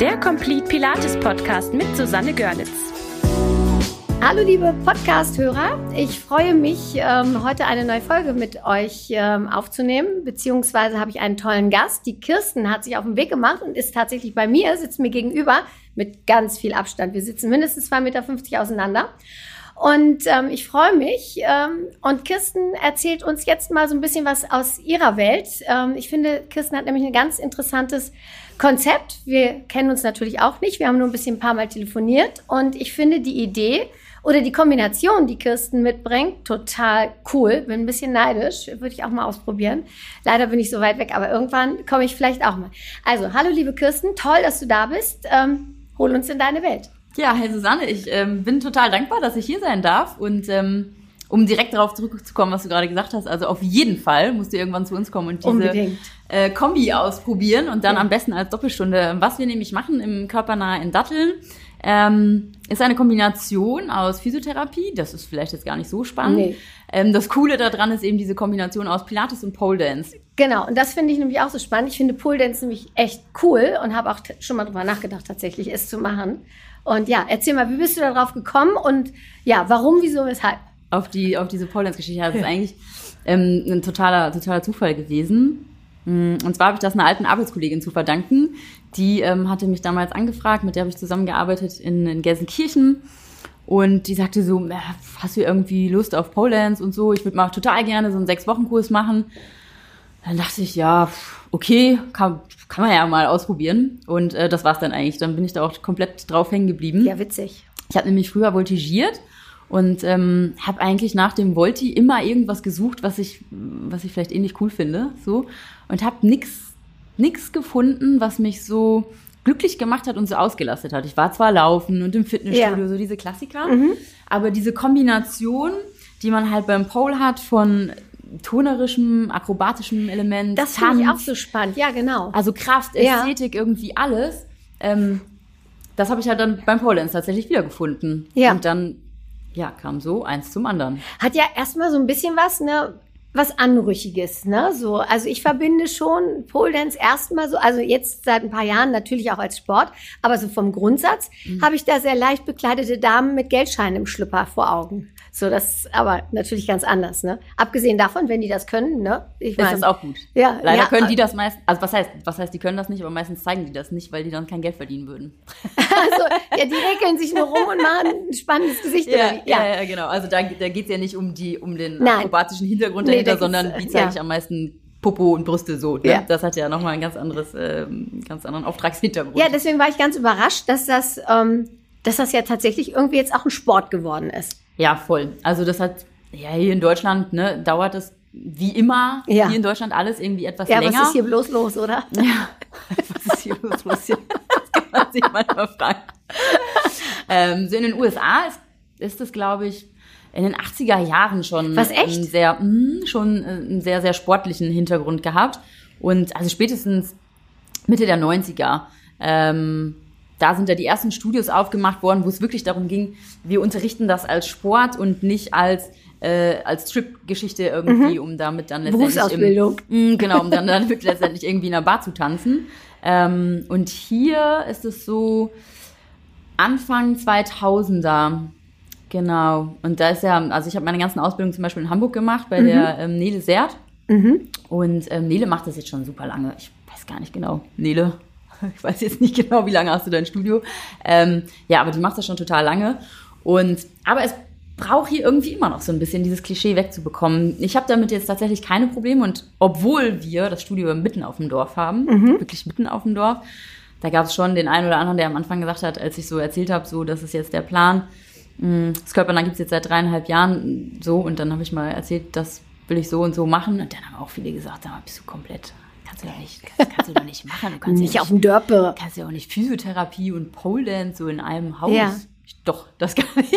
der Complete Pilates Podcast mit Susanne Görlitz. Hallo liebe Podcast-Hörer, ich freue mich, ähm, heute eine neue Folge mit euch ähm, aufzunehmen, beziehungsweise habe ich einen tollen Gast. Die Kirsten hat sich auf den Weg gemacht und ist tatsächlich bei mir, sitzt mir gegenüber mit ganz viel Abstand. Wir sitzen mindestens 2,50 Meter auseinander. Und ähm, ich freue mich. Ähm, und Kirsten erzählt uns jetzt mal so ein bisschen was aus ihrer Welt. Ähm, ich finde, Kirsten hat nämlich ein ganz interessantes Konzept. Wir kennen uns natürlich auch nicht. Wir haben nur ein bisschen ein paar Mal telefoniert. Und ich finde die Idee oder die Kombination, die Kirsten mitbringt, total cool. Bin ein bisschen neidisch. Würde ich auch mal ausprobieren. Leider bin ich so weit weg, aber irgendwann komme ich vielleicht auch mal. Also, hallo liebe Kirsten. Toll, dass du da bist. Ähm, hol uns in deine Welt. Ja, hey Susanne, ich ähm, bin total dankbar, dass ich hier sein darf und ähm, um direkt darauf zurückzukommen, was du gerade gesagt hast, also auf jeden Fall musst du irgendwann zu uns kommen und diese äh, Kombi ausprobieren und dann ja. am besten als Doppelstunde. Was wir nämlich machen im Körpernah in Datteln, ähm, ist eine Kombination aus Physiotherapie, das ist vielleicht jetzt gar nicht so spannend. Nee. Ähm, das Coole daran ist eben diese Kombination aus Pilates und Pole Dance. Genau, und das finde ich nämlich auch so spannend. Ich finde Pole Dance nämlich echt cool und habe auch schon mal drüber nachgedacht, tatsächlich es zu machen. Und ja, erzähl mal, wie bist du darauf gekommen und ja, warum, wieso, weshalb? Auf die, auf diese Pole Dance Geschichte. Das ist eigentlich ähm, ein totaler, totaler Zufall gewesen. Mm, und zwar habe ich das einer alten Arbeitskollegin zu verdanken. Die ähm, hatte mich damals angefragt, mit der habe ich zusammengearbeitet in, in Gelsenkirchen. Und die sagte so, hast du irgendwie Lust auf Pole Dance und so? Ich würde mal total gerne so einen Sechs-Wochen-Kurs machen. Dann dachte ich, ja, okay, kann, kann man ja mal ausprobieren. Und äh, das war's dann eigentlich. Dann bin ich da auch komplett drauf hängen geblieben. Ja, witzig. Ich habe nämlich früher voltigiert und ähm, habe eigentlich nach dem Volti immer irgendwas gesucht, was ich, was ich vielleicht ähnlich cool finde, so und habe nix, nix gefunden, was mich so glücklich gemacht hat und so ausgelastet hat. Ich war zwar laufen und im Fitnessstudio, ja. so diese Klassiker, mhm. aber diese Kombination, die man halt beim Pole hat von tonerischem, akrobatischem Element. Das finde ich auch so spannend, ja, genau. Also Kraft, Ästhetik, ja. irgendwie alles. Ähm, das habe ich halt dann beim Pole Dance tatsächlich wiedergefunden. Ja. Und dann, ja, kam so eins zum anderen. Hat ja erstmal so ein bisschen was, ne? was Anrüchiges, ne? So, also ich verbinde schon Pole Dance erstmal so, also jetzt seit ein paar Jahren natürlich auch als Sport, aber so vom Grundsatz mhm. habe ich da sehr leicht bekleidete Damen mit Geldscheinen im Schlüpper vor Augen. So, das ist aber natürlich ganz anders, ne? Abgesehen davon, wenn die das können, ne? Ich mein, ist das auch gut. Ja. Leider ja, können die das meist, also was heißt, was heißt, die können das nicht, aber meistens zeigen die das nicht, weil die dann kein Geld verdienen würden. also, ja, die regeln sich nur rum und machen ein spannendes Gesicht. Ja, ja, ja, genau. Also da, da geht es ja nicht um die, um den Nein. akrobatischen Hintergrund nee, dahinter, sondern wie zeige ja. ich am meisten Popo und Brüste so. Ne? Ja. Das hat ja nochmal einen ganz anderes, äh, ganz anderen Auftragshintergrund. Ja, deswegen war ich ganz überrascht, dass das, ähm, dass das ja tatsächlich irgendwie jetzt auch ein Sport geworden ist. Ja, voll. Also das hat, ja, hier in Deutschland, ne, dauert es wie immer ja. hier in Deutschland alles irgendwie etwas ja, länger. Ja, was ist hier bloß los, oder? Ja, was ist hier bloß los? Hier? Das kann man sich manchmal fragen. ähm, so in den USA ist, ist das, glaube ich, in den 80er Jahren schon was, echt? Sehr, mh, hm, schon einen sehr, sehr sportlichen Hintergrund gehabt. Und also spätestens Mitte der 90er ähm, da sind ja die ersten Studios aufgemacht worden, wo es wirklich darum ging, wir unterrichten das als Sport und nicht als äh, als Trip-Geschichte irgendwie, mhm. um damit dann letztendlich Berufsausbildung. Im, mh, genau, um dann, dann letztendlich irgendwie in einer Bar zu tanzen. Ähm, und hier ist es so Anfang 2000er. Genau. Und da ist ja, also ich habe meine ganzen Ausbildungen zum Beispiel in Hamburg gemacht bei mhm. der ähm, Nele Sert. Mhm. Und ähm, Nele macht das jetzt schon super lange. Ich weiß gar nicht genau. Nele, Ich weiß jetzt nicht genau, wie lange hast du dein Studio. Ähm, ja, aber die macht das schon total lange. Und aber es braucht hier irgendwie immer noch so ein bisschen dieses Klischee wegzubekommen. Ich habe damit jetzt tatsächlich keine Probleme und obwohl wir das Studio mitten auf dem Dorf haben, mhm. wirklich mitten auf dem Dorf, da gab es schon den einen oder anderen, der am Anfang gesagt hat, als ich so erzählt habe, so das ist jetzt der Plan. Mm, das Körpernah gibt es jetzt seit dreieinhalb Jahren so und dann habe ich mal erzählt, das will ich so und so machen und dann haben auch viele gesagt, sag mal, bist du komplett kannst du doch nicht, das kannst du doch nicht machen. Du kannst nicht ja auf dem Dörpe. Kannst ja auch nicht Physiotherapie und Pole Dance so in einem Haus. Ja. Doch, das kann ich.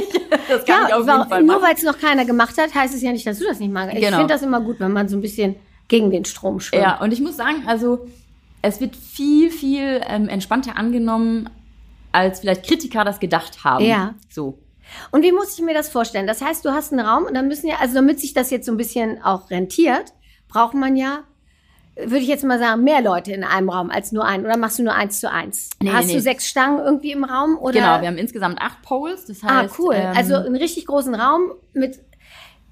Das kann ja, ich auf jeden Fall Nur weil es noch keiner gemacht hat, heißt es ja nicht, dass du das nicht magst. Ich genau. finde das immer gut, wenn man so ein bisschen gegen den Strom schwimmt. Ja, und ich muss sagen, also es wird viel, viel ähm, entspannter angenommen, als vielleicht Kritiker das gedacht haben. Ja. So. Und wie muss ich mir das vorstellen? Das heißt, du hast einen Raum und dann müssen ja, also damit sich das jetzt so ein bisschen auch rentiert, braucht man ja würde ich jetzt mal sagen, mehr Leute in einem Raum als nur einen? Oder machst du nur eins zu eins? Nee, Hast nee. du sechs Stangen irgendwie im Raum? Oder? Genau, wir haben insgesamt acht Poles. Das Ah, heißt, cool. ähm, also einen richtig großen Raum mit.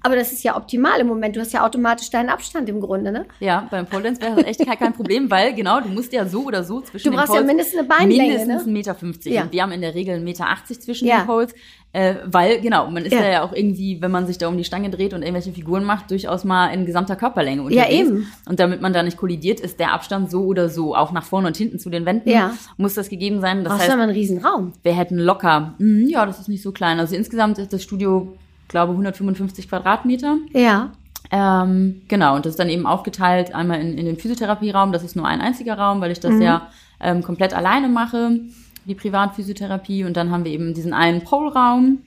Aber das ist ja optimal im Moment. Du hast ja automatisch deinen Abstand im Grunde, ne? Ja, beim Pole Dance wäre das echt kein, kein Problem, weil genau, du musst ja so oder so zwischen Du den brauchst ja Poles mindestens eine Beinlänge, mindestens ne? 1,50 Meter. 50. Ja. Und wir haben in der Regel 1,80 Meter 80 zwischen Ja. den Poles. Äh, weil, genau, man ist Ja. ja. ja auch irgendwie, wenn man sich da um die Stange dreht und irgendwelche Figuren macht, durchaus mal in gesamter Körperlänge Ja, unterwegs. eben. Und damit man da nicht kollidiert, ist der Abstand so oder so, auch nach vorne und hinten zu den Wänden, Ja. muss das gegeben sein. Das Brauchst du heißt, aber einen riesen Raum. wir hätten locker, mhm, ja, das ist nicht so klein. Also insgesamt ist das Studio, glaube 155 Quadratmeter. Ja. Ähm, genau, und das ist dann eben aufgeteilt einmal in, in den Physiotherapieraum. Das ist nur ein einziger Raum, weil ich das Mhm. ja ähm, komplett alleine mache, die Privatphysiotherapie. Und dann haben wir eben diesen einen Pole-Raum,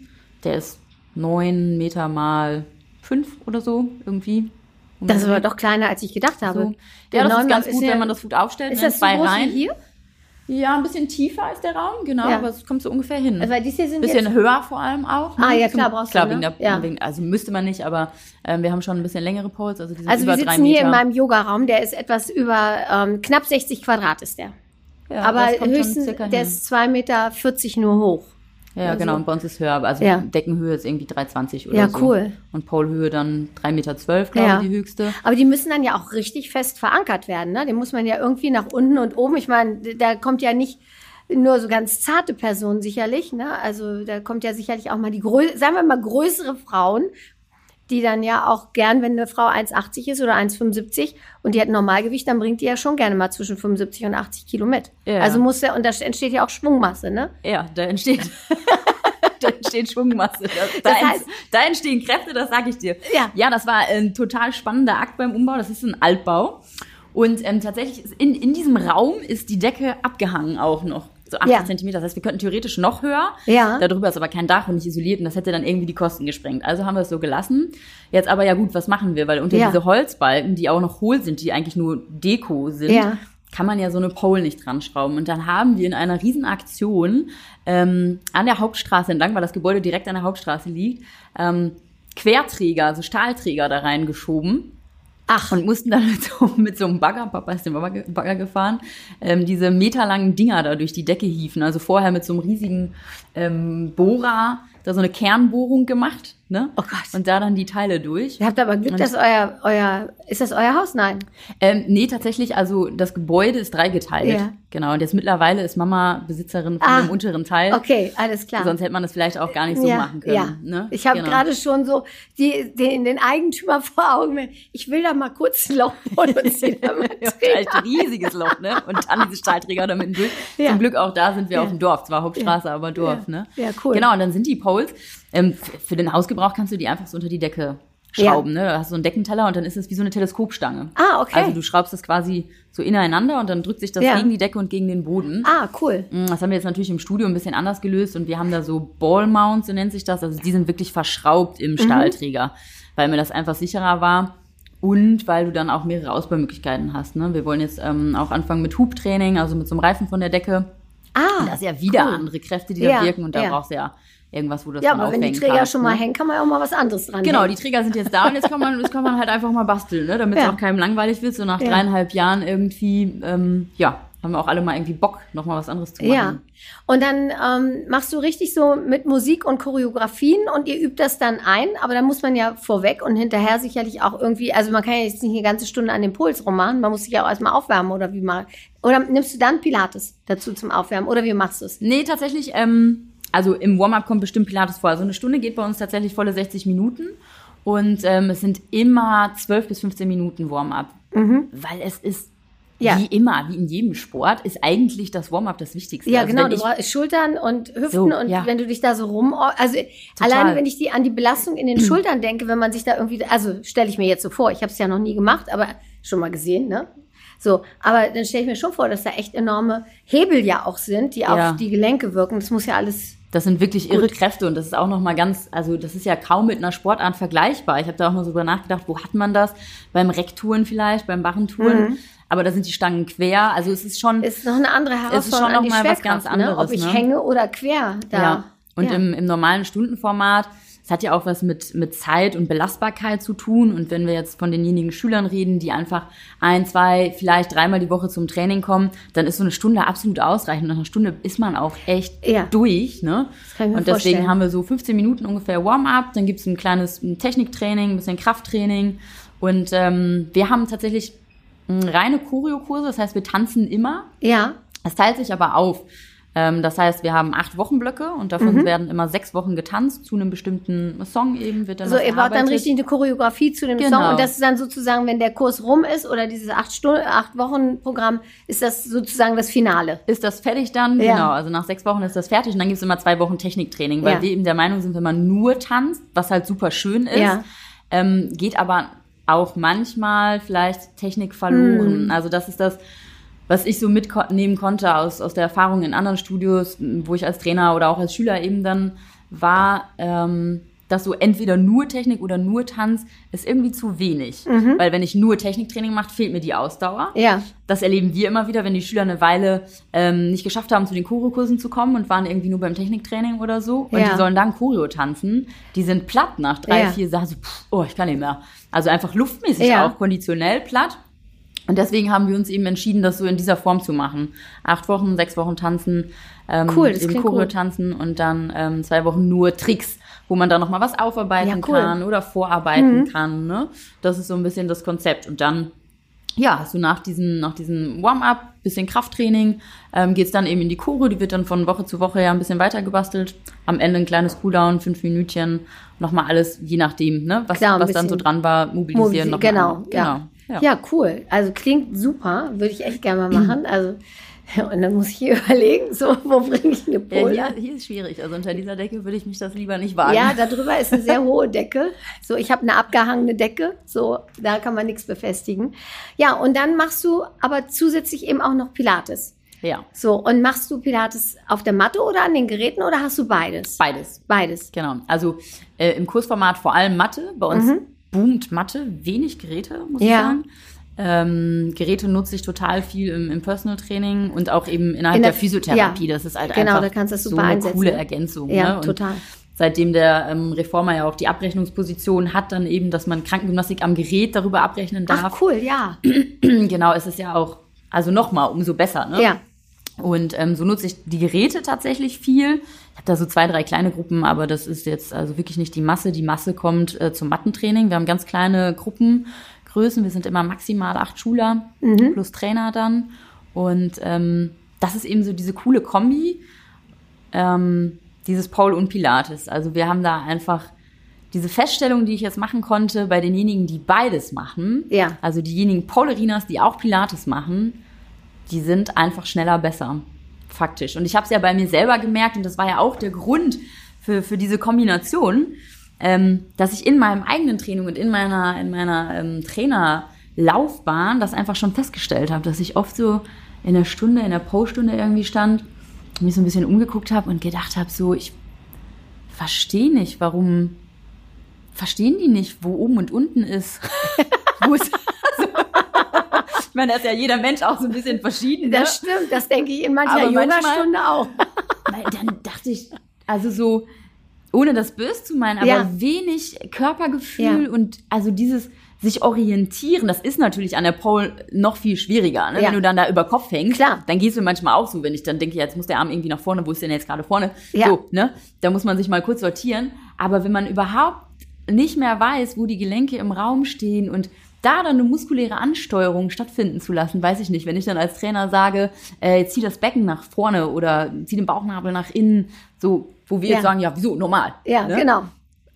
der ist neun Meter mal fünf oder so irgendwie. Das ist aber doch kleiner, als ich gedacht habe. so. Der Ja, das ist ganz gut, ja- wenn man das gut aufstellt. Ist ne, das so zwei groß Reihen. wie hier? Ja, ein bisschen tiefer ist der Raum, genau, Ja. aber es kommt so ungefähr hin. Weil dies hier sind bisschen höher vor allem auch. ne? Ah, ja, klar, brauchst du, klar, ne? wegen der, Ja. wegen, also müsste man nicht, aber ähm, wir haben schon ein bisschen längere Poles, also die sind also über wir sitzen hier in meinem Yogaraum, der ist etwas über ähm, knapp 60 Quadrat ist der. Ja, aber höchstens, der ist 2,40 Meter nur hoch. Ja, also- genau, und bei uns ist höher, also Ja. Deckenhöhe ist irgendwie 3,20 oder Ja, so. cool. Und Polehöhe dann 3,12 Meter, glaube Ja. ich, die höchste. Aber die müssen dann ja auch richtig fest verankert werden. Ne? Den muss man ja irgendwie nach unten und oben. Ich meine, da kommt ja nicht nur so ganz zarte Personen sicherlich. Ne? Also da kommt ja sicherlich auch mal die, grö sagen wir mal, größere Frauen, die dann ja auch gern, wenn eine Frau 1,80 ist oder 1,75 und die hat ein Normalgewicht, dann bringt die ja schon gerne mal zwischen 75 und 80 Kilo mit. Ja. Also muss ja, und da entsteht ja auch Schwungmasse, ne? Ja, da entsteht, da entsteht Schwungmasse. Da, da, Das heißt- da entstehen Kräfte, das sage ich dir. Ja. ja, das war ein total spannender Akt beim Umbau. Das ist ein Altbau. Und ähm, tatsächlich ist in, in diesem Raum ist die Decke abgehangen auch noch. So 80 Ja. Zentimeter. Das heißt, wir könnten theoretisch noch höher. Ja. Darüber ist aber kein Dach und nicht isoliert und das hätte dann irgendwie die Kosten gesprengt. Also haben wir es so gelassen. Jetzt aber ja gut, was machen wir? Weil unter Ja. diese Holzbalken, die auch noch hohl sind, die eigentlich nur Deko sind, Ja. kann man ja so eine Pole nicht dran schrauben. Und dann haben wir in einer Riesenaktion ähm, an der Hauptstraße entlang, weil das Gebäude direkt an der Hauptstraße liegt, ähm, Querträger, also Stahlträger da reingeschoben Ach, und mussten dann mit so, mit so einem Bagger, Papa ist den Bagger, gefahren, ähm, diese meterlangen Dinger da durch die Decke hieven. Also vorher mit so einem riesigen ähm, Bohrer da so eine Kernbohrung gemacht, ne? Oh Gott. Und da dann die Teile durch. ihr habt aber Glück, Und- dass euer, euer, ist das euer Haus? Nein. Ähm, nee, tatsächlich, also das Gebäude ist dreigeteilt. Ja. Genau. Und jetzt mittlerweile ist Mama Besitzerin von Ah, dem unteren Teil. Okay, alles klar. Sonst hätte man das vielleicht auch gar nicht so machen können. Ja, Ne? ich habe Genau. gerade schon so die, den, den Eigentümer vor Augen. Ich will da mal kurz ein Loch bohren und Ja, drehen. echt riesiges Loch, ne? Und dann diese Stahlträger da mitten durch. Ja. Zum Glück auch da sind wir Ja. auf dem Dorf. Zwar Hauptstraße, aber Dorf, Ja. ne? Ja, cool. Genau, und dann sind die Poles. Ähm, für den Hausgebrauch kannst du die einfach so unter die Decke schrauben, ne? Da hast du so einen Deckenteller und dann ist es wie so eine Teleskopstange. Ah, okay. Also du schraubst das quasi so ineinander und dann drückt sich das Ja. gegen die Decke und gegen den Boden. ah, cool. Mm, Das haben wir jetzt natürlich im Studio ein bisschen anders gelöst und wir haben da so Ball Mounts, so nennt sich das. Also die sind wirklich verschraubt Mhm. im Stahlträger, weil mir das einfach sicherer war und weil du dann auch mehrere Ausbaumöglichkeiten hast. Ne? Wir wollen jetzt ähm, auch anfangen mit Hubtraining, also mit so einem Reifen von der Decke. Ah, Das ist ja wieder cool. andere Kräfte, die Ja, da wirken und da ja. brauchst du ja irgendwas, wo das Ja, aber wenn die Träger kannst, schon mal ne? hängen, kann man ja auch mal was anderes dran Genau, die hängen. Träger sind jetzt da und jetzt kann man, jetzt kann man halt einfach mal basteln, ne? damit es Ja. auch keinem langweilig wird. So nach Ja. dreieinhalb Jahren irgendwie, ähm, ja, haben wir auch alle mal irgendwie Bock, noch mal was anderes zu machen. Ja. Und dann ähm, machst du richtig so mit Musik und Choreografien und ihr übt das dann ein, aber dann muss man ja vorweg und hinterher sicherlich auch irgendwie, also man kann ja jetzt nicht eine ganze Stunde an den Puls rummachen, man muss sich ja auch erstmal aufwärmen oder wie mal. Oder nimmst du dann Pilates dazu zum Aufwärmen oder wie machst du es? Nee, tatsächlich, ähm, also im Warm-up kommt bestimmt Pilates vor. Also eine Stunde geht bei uns tatsächlich volle 60 Minuten. Und ähm, es sind immer 12 bis 15 Minuten Warm-up. Weil es ist, Mhm. Ja. wie immer, wie in jedem Sport, ist eigentlich das Warm-up das Wichtigste. Ja, also genau, du brauchst Schultern und Hüften So, und ja. wenn du dich da so rum, also Total. alleine wenn ich die an die Belastung in den Schultern denke, wenn man sich da irgendwie, also stelle ich mir jetzt so vor, ich habe es ja noch nie gemacht, aber schon mal gesehen, ne? So, aber dann stelle ich mir schon vor, dass da echt enorme Hebel ja auch sind, die Ja. auf die Gelenke wirken. Das muss ja alles. Das sind wirklich irre Kräfte und das ist auch noch mal ganz, also das ist ja kaum mit einer Sportart vergleichbar. Ich habe da auch mal so drüber nachgedacht, wo hat man das? Beim Recktouren vielleicht, beim Barrentouren. Aber da sind die Stangen quer. Also es ist schon, Ist noch eine andere ist schon Herausforderung noch an die mal was ganz ne? Ob anderes, ich ne? hänge oder quer da. Ja. Und Ja. Im, im normalen Stundenformat es hat ja auch was mit, mit Zeit und Belastbarkeit zu tun. Und wenn wir jetzt von denjenigen Schülern reden, die einfach ein, zwei, vielleicht dreimal die Woche zum Training kommen, dann ist so eine Stunde absolut ausreichend. Nach einer Stunde ist man auch echt Ja. durch. Ne? Das kann ich mir und deswegen vorstellen. haben wir so 15 Minuten ungefähr Warm-up, dann gibt's ein kleines Techniktraining, ein bisschen Krafttraining. Und ähm, wir haben tatsächlich mh, reine Choreokurse, das heißt, wir tanzen immer. Ja. Es teilt sich aber auf. Ähm, das heißt, wir haben acht Wochenblöcke und davon Mhm. werden immer sechs Wochen getanzt zu einem bestimmten Song eben wird dann So, ihr baut dann richtig eine Choreografie zu dem Genau. Song und das ist dann sozusagen, wenn der Kurs rum ist oder dieses acht Stunden, acht Wochen Programm, ist das sozusagen das Finale. ist das fertig dann? Ja. Genau, also nach sechs Wochen ist das fertig und dann gibt's immer zwei Wochen Techniktraining, weil Ja. wir eben der Meinung sind, wenn man nur tanzt, was halt super schön ist, Ja. ähm, geht aber auch manchmal vielleicht Technik verloren. Hm. Also das ist das, was ich so mitnehmen konnte aus, aus der Erfahrung in anderen Studios, wo ich als Trainer oder auch als Schüler eben dann war, ähm, dass so entweder nur Technik oder nur Tanz ist irgendwie zu wenig. Weil wenn ich nur Techniktraining mache, fehlt mir die Ausdauer. Mhm. Ja. Das erleben wir immer wieder, wenn die Schüler eine Weile ähm, nicht geschafft haben, zu den Choreokursen zu kommen und waren irgendwie nur beim Techniktraining oder so. Und Ja. die sollen dann Choreo tanzen. Die sind platt nach drei, Ja. vier Sachen. So, pff, oh, ich kann nicht mehr. Also einfach luftmäßig Ja. auch konditionell platt. Und deswegen haben wir uns eben entschieden, das so in dieser Form zu machen. Acht Wochen, sechs Wochen tanzen, ähm, Cool, das eben Choreo gut. tanzen und dann ähm, zwei Wochen nur Tricks, wo man dann nochmal was aufarbeiten Ja, cool. Mhm. kann oder vorarbeiten kann. Ne? Das ist so ein bisschen das Konzept. Und dann ja, hast du nach diesem, nach diesem Warm-up, bisschen Krafttraining, ähm, geht's dann eben in die Chore, die wird dann von Woche zu Woche ja ein bisschen weiter gebastelt. Am Ende ein kleines Cooldown, fünf Minütchen, nochmal alles, je nachdem, ne, was, Klar, was dann so dran war, mobilisieren noch genau, mal. ja. Genau. ja. cool. Also klingt super, würde ich echt gerne mal machen. Also und dann muss ich hier überlegen, so wo bringe ich eine Ja, Pole? hier, hier ist schwierig. Also unter dieser Decke würde ich mich das lieber nicht wagen. Ja, darüber ist eine sehr hohe Decke. So, ich habe eine abgehangene Decke. So, da kann man nichts befestigen. Ja, und dann machst du aber zusätzlich eben auch noch Pilates. ja. So, und machst du Pilates auf der Matte oder an den Geräten oder hast du beides? Beides. Beides. Genau. Also äh, im Kursformat vor allem Mathe. Bei uns boomt Mathe, wenig Geräte, muss ich. Ja. sagen. Ähm, Geräte nutze ich total viel im, im Personal Training und auch eben innerhalb In der- der, Physiotherapie. ja. Das ist halt Genau, einfach da kannst du das so eine einsetzen, coole? Ergänzung. Ja, ne? Total. Seitdem der ähm, Reformer ja auch die Abrechnungsposition hat, dann eben, dass man Krankengymnastik am Gerät darüber abrechnen darf. Ach, cool, ja. genau, es ist ja auch, also nochmal, umso besser. Ne? Ja. Und ähm, so nutze ich die Geräte tatsächlich viel. Ich habe da so zwei, drei kleine Gruppen, aber das ist jetzt also wirklich nicht die Masse. Die Masse kommt äh, zum Mattentraining. Wir haben ganz kleine Gruppengrößen. Wir sind immer maximal acht Schüler plus Trainer dann. Und ähm, das ist eben so diese coole Kombi, ähm, dieses Paul und Pilates. Also wir haben da einfach diese Feststellung, die ich jetzt machen konnte, bei denjenigen, die beides machen, Ja. also diejenigen Paulerinas, die auch Pilates machen, die sind einfach schneller besser. Faktisch. Und ich habe es ja bei mir selber gemerkt, und das war ja auch der Grund für, für diese Kombination, ähm, dass ich in meinem eigenen Training und in meiner, in meiner ähm, Trainerlaufbahn das einfach schon festgestellt habe, dass ich oft so in der Stunde, in der Pro-Stunde irgendwie stand, mich so ein bisschen umgeguckt habe und gedacht habe, so, ich verstehe nicht, warum verstehen die nicht, wo oben und unten ist. wo ist ich meine, da ist ja jeder Mensch auch so ein bisschen verschieden. Ne? Das stimmt, das denke ich in mancher Aber manchmal- Yoga-Stunde auch. Weil dann dachte ich, also so, ohne das böse zu meinen, aber Ja. wenig Körpergefühl Ja. und also dieses sich orientieren, das ist natürlich an der Pole noch viel schwieriger. Ne? Ja. Wenn du dann da über Kopf hängst, Klar. dann gehst du manchmal auch so, wenn ich dann denke, jetzt muss der Arm irgendwie nach vorne, wo ist denn jetzt gerade vorne? Ja. So, ne? Da muss man sich mal kurz sortieren. Aber wenn man überhaupt nicht mehr weiß, wo die Gelenke im Raum stehen und da dann eine muskuläre Ansteuerung stattfinden zu lassen, weiß ich nicht. Wenn ich dann als Trainer sage, äh, zieh das Becken nach vorne oder zieh den Bauchnabel nach innen, so, wo wir Ja. jetzt sagen, ja, wieso, normal. Ja, ne? genau.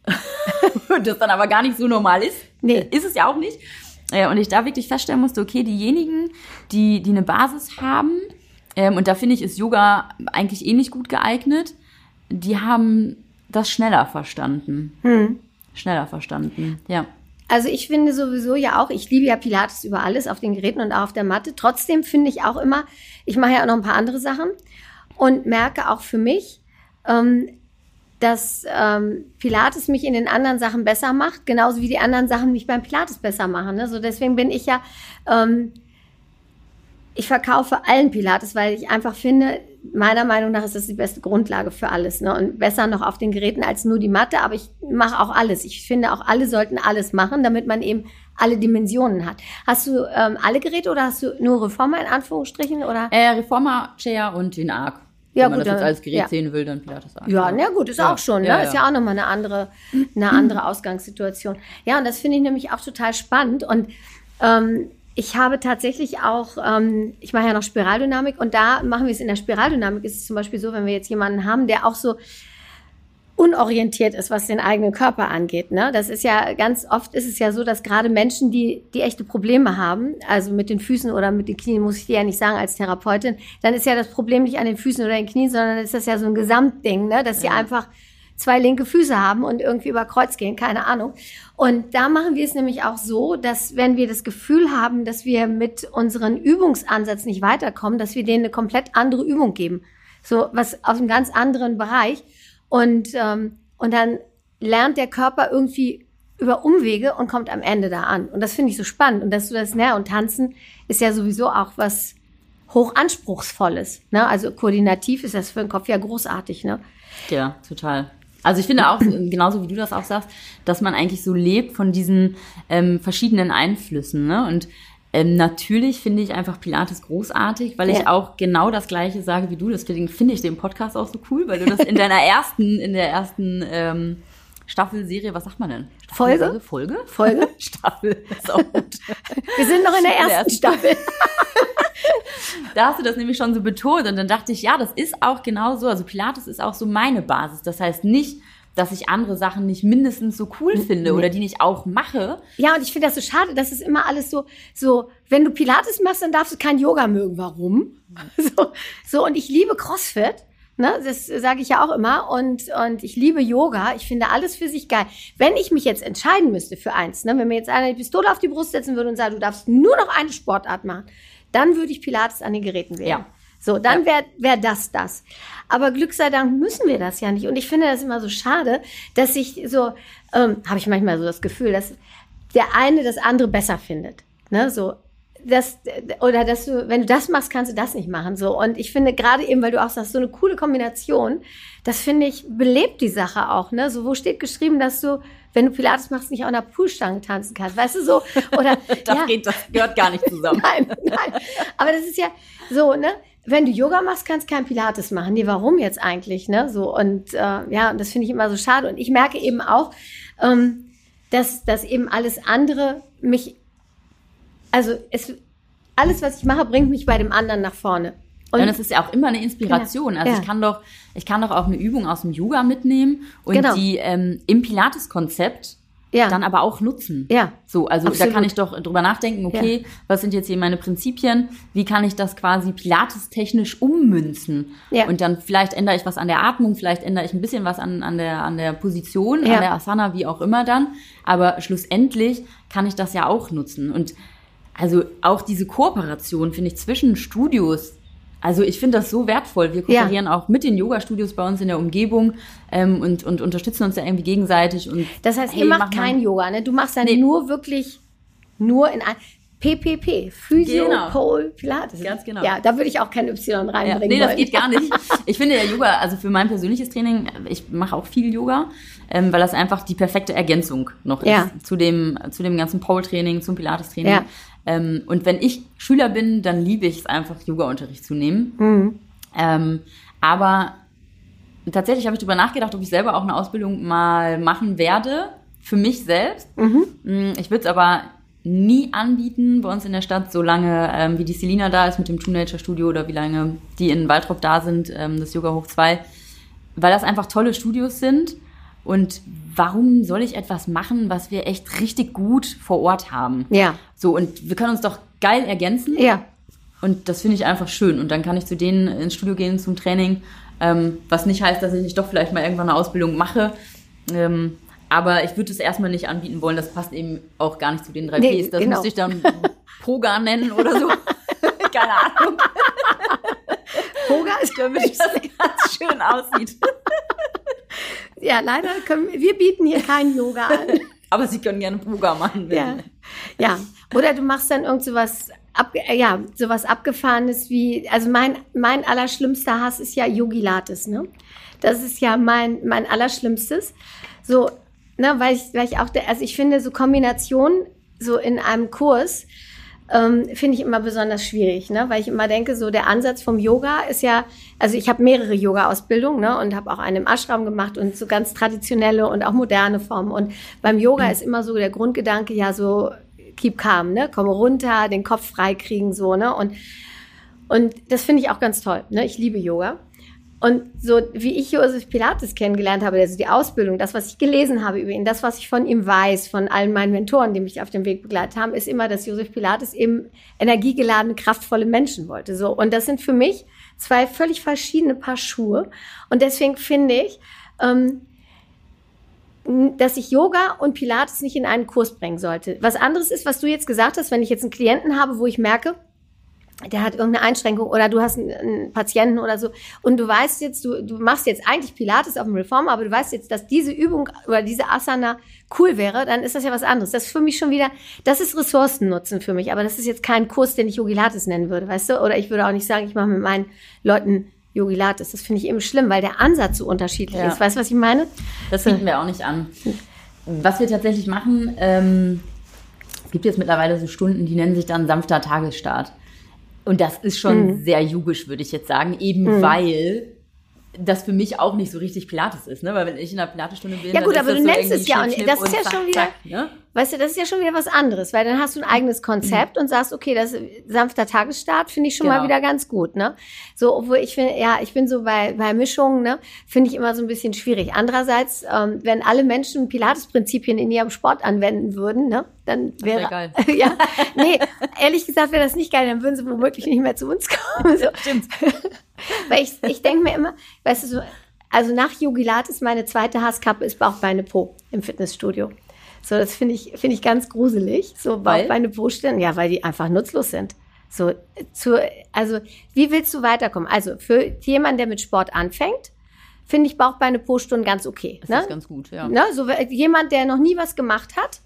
Und das dann aber gar nicht so normal ist. Nee. Ist es ja auch nicht. Äh, Und ich da wirklich feststellen musste, okay, diejenigen, die, die eine Basis haben, ähm, und da finde ich, ist Yoga eigentlich ähnlich gut geeignet, die haben das schneller verstanden. Hm. Schneller verstanden, ja. Also ich finde sowieso ja auch, ich liebe ja Pilates über alles auf den Geräten und auch auf der Matte. Trotzdem finde ich auch immer, ich mache ja auch noch ein paar andere Sachen und merke auch für mich, ähm, dass ähm, Pilates mich in den anderen Sachen besser macht, genauso wie die anderen Sachen mich beim Pilates besser machen. Ne? So deswegen bin ich ja, ähm, ich verkaufe allen Pilates, weil ich einfach finde, meiner Meinung nach ist das die beste Grundlage für alles. Ne? Und besser noch auf den Geräten als nur die Matte. Aber ich mache auch alles. Ich finde auch alle sollten alles machen, damit man eben alle Dimensionen hat. Hast du ähm, alle Geräte oder hast du nur Reformer in Anführungsstrichen? Oder? Äh, Reformer, Chair und den Arc. Ja, Wenn man gut, das jetzt als Gerät ja. sehen will, dann Pilates Arc. Ja, na gut, ist Ja, auch schon, ne? ja, Ist ja auch nochmal eine andere, eine andere Ausgangssituation. Ja, und das finde ich nämlich auch total spannend. Und ähm, ich habe tatsächlich auch, ähm, ich mache ja noch Spiraldynamik und da machen wir es in der Spiraldynamik. Ist es zum Beispiel so, wenn wir jetzt jemanden haben, der auch so unorientiert ist, was den eigenen Körper angeht. Ne? Das ist ja ganz oft ist es ja so, dass gerade Menschen, die die echte Probleme haben, also mit den Füßen oder mit den Knien, muss ich dir ja nicht sagen als Therapeutin, dann ist ja das Problem nicht an den Füßen oder den Knien, sondern ist das ja so ein Gesamtding, ne? dass sie einfach zwei linke Füße haben und irgendwie über Kreuz gehen, keine Ahnung. Und da machen wir es nämlich auch so, dass wenn wir das Gefühl haben, dass wir mit unseren Übungsansatz nicht weiterkommen, dass wir denen eine komplett andere Übung geben. So was aus einem ganz anderen Bereich. Und, ähm, und dann lernt der Körper irgendwie über Umwege und kommt am Ende da an. Und das finde ich so spannend. Und dass du das, ne, und tanzen ist ja sowieso auch was hochanspruchsvolles. Ne? Also koordinativ ist das für den Kopf ja großartig, ne? Ja, total. Also ich finde auch, genauso wie du das auch sagst, dass man eigentlich so lebt von diesen ähm, verschiedenen Einflüssen. Ne? Und ähm, natürlich finde ich einfach Pilates großartig, weil ich Ja. auch genau das Gleiche sage wie du. Deswegen finde ich den Podcast auch so cool, weil du das in deiner ersten, in der ersten ähm, Staffelserie, was sagt man denn? Folge? Staffelserie? Folge? Folge? Staffel, ist auch gut. Wir sind noch in der ersten Staffel. Da hast du das nämlich schon so betont und dann dachte ich, ja, das ist auch genau so. Also Pilates ist auch so meine Basis. Das heißt nicht, dass ich andere Sachen nicht mindestens so cool finde oder die nicht auch mache. Ja, und ich finde das so schade, dass es immer alles so, so, wenn du Pilates machst, dann darfst du kein Yoga mögen. Warum? So, so und ich liebe CrossFit. Ne, das sage ich ja auch immer. Und, und ich liebe Yoga. Ich finde alles für sich geil. Wenn ich mich jetzt entscheiden müsste für eins, ne, wenn mir jetzt einer die Pistole auf die Brust setzen würde und sagen, du darfst nur noch eine Sportart machen, dann würde ich Pilates an den Geräten wählen. Ja. So, dann wäre wär das das. Aber Glück sei Dank müssen wir das ja nicht. Und ich finde das immer so schade, dass ich so, ähm, habe ich manchmal so das Gefühl, dass der eine das andere besser findet. Ne, so. Das, oder dass du, wenn du das machst, kannst du das nicht machen. So. Und ich finde gerade eben, weil du auch sagst, so eine coole Kombination, das finde ich, belebt die Sache auch. Ne? So, wo steht geschrieben, dass du, wenn du Pilates machst, nicht auch an der Poolstange tanzen kannst? Weißt du so? Oder, Das, ja. geht, das gehört gar nicht zusammen. Nein, nein. Aber das ist ja so, ne? Wenn du Yoga machst, kannst du kein Pilates machen. Nee, warum jetzt eigentlich, ne? So, und äh, ja, das finde ich immer so schade. Und ich merke eben auch, ähm, dass, dass eben alles andere mich, also es, alles, was ich mache, bringt mich bei dem anderen nach vorne. Und Und es ist ja auch immer eine Inspiration. Genau. Also Ja. ich kann doch, ich kann doch auch eine Übung aus dem Yoga mitnehmen und Genau. die ähm, im Pilates-Konzept ja, dann aber auch nutzen. ja, So, also Absolut. da kann ich doch drüber nachdenken, okay, was sind jetzt hier meine Prinzipien? Wie kann ich das quasi pilatestechnisch ummünzen? Ja. Und dann vielleicht ändere ich was an der Atmung, vielleicht ändere ich ein bisschen was an, an, der, an der Position, Ja. an der Asana, wie auch immer dann. Aber schlussendlich kann ich das ja auch nutzen. Und also auch diese Kooperation, finde ich, zwischen Studios, also ich finde das so wertvoll. Wir Ja. kooperieren auch mit den Yoga-Studios bei uns in der Umgebung ähm, und, und unterstützen uns ja irgendwie gegenseitig. Und Das heißt, hey, ihr mach macht kein Yoga, ne? Du machst dann Nee. nur wirklich nur in ein PPP, Physio, Genau. Pole, Pilates. Ganz genau. Ja, da würde ich auch kein Y Ja, reinbringen nee, das wollen. geht gar nicht. Ich finde ja Yoga, also für mein persönliches Training, ich mache auch viel Yoga, ähm, weil das einfach die perfekte Ergänzung noch Ja. ist zu dem, zu dem ganzen Pole-Training, zum Pilates-Training. Ja. Ähm, und wenn ich Schüler bin, dann liebe ich es einfach, Yoga-Unterricht zu nehmen. Mhm. Ähm, aber tatsächlich habe ich darüber nachgedacht, ob ich selber auch eine Ausbildung mal machen werde, für mich selbst. Mhm. Mm, Ich würde es aber nie anbieten bei uns in der Stadt, solange ähm, wie die Selina da ist mit dem True Nature Studio oder wie lange die in Waldrop da sind, ähm, das Yoga Hoch 2, weil das einfach tolle Studios sind. Und warum soll ich etwas machen, was wir echt richtig gut vor Ort haben? Ja, So, und wir können uns doch geil ergänzen. ja, Und das finde ich einfach schön. Und dann kann ich zu denen ins Studio gehen zum Training, ähm, was nicht heißt, dass ich nicht doch vielleicht mal irgendwann eine Ausbildung mache. Ähm, aber ich würde es erstmal nicht anbieten wollen. Das passt eben auch gar nicht zu den drei Nee, Ps. Das genau. müsste ich dann Poga nennen oder so. Keine Ahnung, Poga ist damit das ganz schön aussieht. Ja, leider können wir, wir bieten hier keinen Yoga an. Aber Sie können gerne Poga machen. Ja, ja. Oder du machst dann irgend sowas, ab, ja, sowas abgefahrenes wie, also mein, mein allerschlimmster Hass ist ja Yogi Lattes, ne? Das ist ja mein, mein allerschlimmstes. So, ne, weil ich, weil ich auch, der, also ich finde so Kombinationen so in einem Kurs, ähm, finde ich immer besonders schwierig, ne? weil ich immer denke, so der Ansatz vom Yoga ist ja, also ich habe mehrere Yoga-Ausbildungen ne? und habe auch einen im Ashram gemacht und so ganz traditionelle und auch moderne Formen. Und beim Yoga mhm. ist immer so der Grundgedanke ja so keep calm, ne? komme runter, den Kopf frei kriegen so ne und und das finde ich auch ganz toll. Ne? Ich liebe Yoga. Und so wie ich Josef Pilates kennengelernt habe, also die Ausbildung, das, was ich gelesen habe über ihn, das, was ich von ihm weiß, von allen meinen Mentoren, die mich auf dem Weg begleitet haben, ist immer, dass Josef Pilates eben energiegeladene, kraftvolle Menschen wollte. So. Und das sind für mich zwei völlig verschiedene Paar Schuhe. Und deswegen finde ich, ähm, dass ich Yoga und Pilates nicht in einen Kurs bringen sollte. Was anderes ist, was du jetzt gesagt hast, wenn ich jetzt einen Klienten habe, wo ich merke, der hat irgendeine Einschränkung oder du hast einen, einen, Patienten oder so und du weißt jetzt, du, du machst jetzt eigentlich Pilates auf dem Reform, aber du weißt jetzt, dass diese Übung oder diese Asana cool wäre, dann ist das ja was anderes. Das ist für mich schon wieder, das ist Ressourcennutzen für mich, aber das ist jetzt kein Kurs, den ich Yogi Lattes nennen würde, weißt du? Oder ich würde auch nicht sagen, ich mache mit meinen Leuten Yogi Lattes. Das finde ich eben schlimm, weil der Ansatz so unterschiedlich ja. ist. Weißt du, was ich meine? Das finden wir auch nicht an. Was wir tatsächlich machen, ähm, es gibt jetzt mittlerweile so Stunden, die nennen sich dann sanfter Tagesstart. Und das ist schon mhm. sehr jugisch, würde ich jetzt sagen, eben mhm. weil das für mich auch nicht so richtig Pilates ist, ne? Weil wenn ich in einer Pilatesstunde bin, ja gut, aber du so nennst es ja und das ist ja schon wieder, zack, ne? Weißt du, das ist ja schon wieder was anderes, weil dann hast du ein eigenes Konzept mhm. und sagst, okay, das sanfter Tagesstart finde ich schon genau. mal wieder ganz gut, ne? So, obwohl ich finde, ja, ich bin so bei bei Mischungen, ne, finde ich immer so ein bisschen schwierig. Andererseits, ähm, wenn alle Menschen Pilates-Prinzipien in ihrem Sport anwenden würden, ne, dann wäre, wär geil. ja, nee, ehrlich gesagt wäre das nicht geil, dann würden sie womöglich nicht mehr zu uns kommen. So. Stimmt. Weil ich, ich denke mir immer, weißt du, so, also nach Yogilat meine zweite Hasskappe ist Bauchbeine Po im Fitnessstudio. So, das finde ich, finde ich ganz gruselig. So Bauchbeine Po stellen, ja, weil die einfach nutzlos sind. So, zu, also, wie willst du weiterkommen? Also, für jemanden, der mit Sport anfängt, finde ich Bauchbeine Po Stunden ganz okay. Das ne? ist ganz gut, ja. Ne? So, jemand, der noch nie was gemacht hat,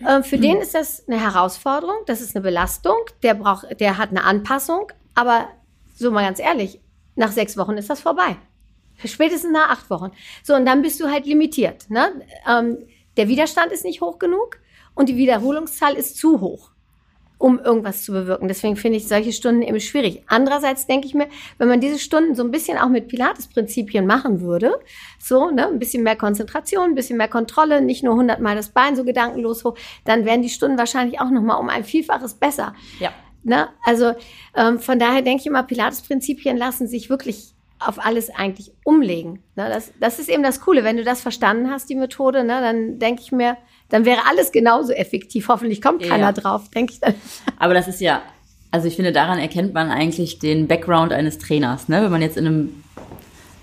äh, für mhm. den ist das eine Herausforderung, das ist eine Belastung, der braucht, der hat eine Anpassung, aber so mal ganz ehrlich, nach sechs Wochen ist das vorbei. Spätestens nach acht Wochen. So, und dann bist du halt limitiert. Ne? Ähm, der Widerstand ist nicht hoch genug und die Wiederholungszahl ist zu hoch, um irgendwas zu bewirken. Deswegen finde ich solche Stunden eben schwierig. Andererseits denke ich mir, wenn man diese Stunden so ein bisschen auch mit Pilates-Prinzipien machen würde, so, ne, ein bisschen mehr Konzentration, ein bisschen mehr Kontrolle, nicht nur hundertmal das Bein so gedankenlos hoch, dann wären die Stunden wahrscheinlich auch nochmal um ein Vielfaches besser. Ja. Ne? Also ähm, von daher denke ich immer, Pilates-Prinzipien lassen sich wirklich auf alles eigentlich umlegen. Ne? Das, das ist eben das Coole. Wenn du das verstanden hast, die Methode, ne, dann denke ich mir, dann wäre alles genauso effektiv. Hoffentlich kommt keiner ja. drauf, denke ich dann. Aber das ist ja, also ich finde, daran erkennt man eigentlich den Background eines Trainers. Ne? Wenn man jetzt in einem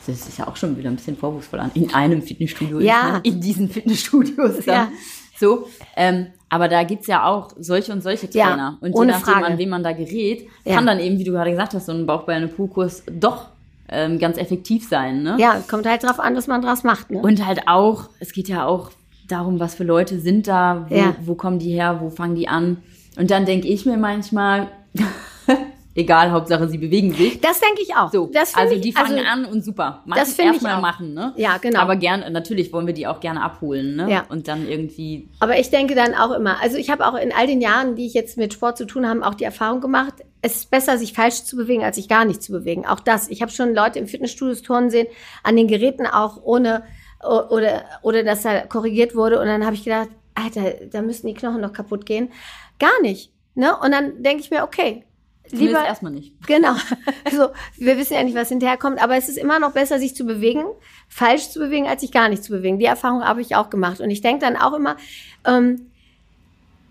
das ist ja auch schon wieder ein bisschen vorwurfsvoll an, in einem Fitnessstudio ja. ist, ne? in diesen Fitnessstudios. Dann. Ja. So, ähm, aber da gibt's ja auch solche und solche Trainer. Ja, und je nachdem, Frage. an wen man da gerät, ja. kann dann eben, wie du gerade gesagt hast, so ein Bauchbeine-Po-Kurs doch ähm, ganz effektiv sein. Ne? Ja, kommt halt drauf an, was man draus macht. Ne? Und halt auch, es geht ja auch darum, was für Leute sind da, wo, ja. wo kommen die her, wo fangen die an. Und dann denke ich mir manchmal, egal, Hauptsache sie bewegen sich. Das denke ich auch. So, also die fangen also, an und super. Mach das finde ich auch. machen, ne? Ja, genau. Aber gern, natürlich wollen wir die auch gerne abholen, ne? Ja. Und dann irgendwie. Aber ich denke dann auch immer, also ich habe auch in all den Jahren, die ich jetzt mit Sport zu tun habe, auch die Erfahrung gemacht, es ist besser, sich falsch zu bewegen, als sich gar nicht zu bewegen. Auch das. Ich habe schon Leute im Fitnessstudio turnen sehen, an den Geräten auch ohne oder oder dass da korrigiert wurde und dann habe ich gedacht, Alter, da müssen die Knochen doch kaputt gehen. Gar nicht. Ne? Und dann denke ich mir, okay, lieber erstmal nicht. Genau. Also wir wissen ja nicht, was hinterherkommt, aber es ist immer noch besser, sich zu bewegen, falsch zu bewegen, als sich gar nicht zu bewegen. Die Erfahrung habe ich auch gemacht. Und ich denke dann auch immer, ähm,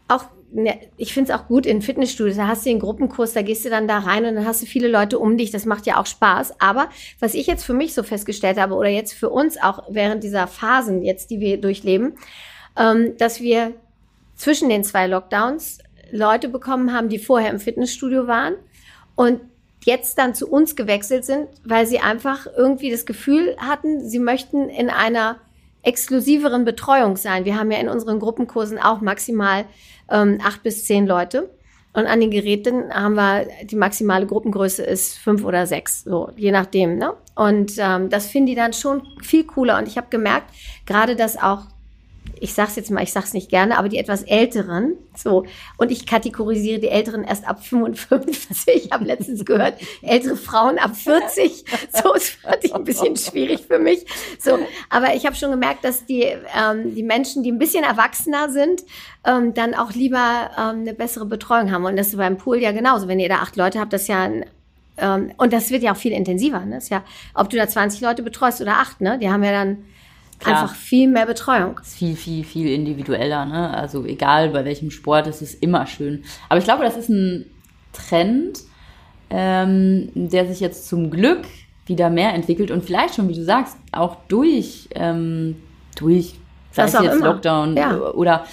auch ich finde es auch gut in Fitnessstudios, da hast du den Gruppenkurs, da gehst du dann da rein und dann hast du viele Leute um dich, das macht ja auch Spaß. Aber was ich jetzt für mich so festgestellt habe oder jetzt für uns auch während dieser Phasen jetzt, die wir durchleben, ähm, dass wir zwischen den zwei Lockdowns Leute bekommen haben, die vorher im Fitnessstudio waren und jetzt dann zu uns gewechselt sind, weil sie einfach irgendwie das Gefühl hatten, sie möchten in einer exklusiveren Betreuung sein. Wir haben ja in unseren Gruppenkursen auch maximal ähm, acht bis zehn Leute. Und an den Geräten haben wir, die maximale Gruppengröße ist fünf oder sechs, so je nachdem. Ne? Und ähm, das finden die dann schon viel cooler. Und ich habe gemerkt, gerade dass auch ich sag's jetzt mal, ich sag's nicht gerne, aber die etwas älteren, so, und ich kategorisiere die Älteren erst ab 55. Ich habe letztens gehört, ältere Frauen ab 40. So, das fand ich ein bisschen schwierig für mich. So, aber ich habe schon gemerkt, dass die, ähm, die Menschen, die ein bisschen erwachsener sind, ähm, dann auch lieber ähm, eine bessere Betreuung haben. Und das ist beim Pool ja genauso. Wenn ihr da acht Leute habt, das ist ja ein ähm, und das wird ja auch viel intensiver. Ne? Ist ja, ob du da 20 Leute betreust oder acht, ne? Die haben ja dann Klar. einfach viel mehr Betreuung. ist viel, viel, viel individueller. Ne? Also egal bei welchem Sport, es ist immer schön. Aber ich glaube, das ist ein Trend, ähm, der sich jetzt zum Glück wieder mehr entwickelt und vielleicht schon, wie du sagst, auch durch, ähm, durch sei es jetzt immer. Lockdown ja. oder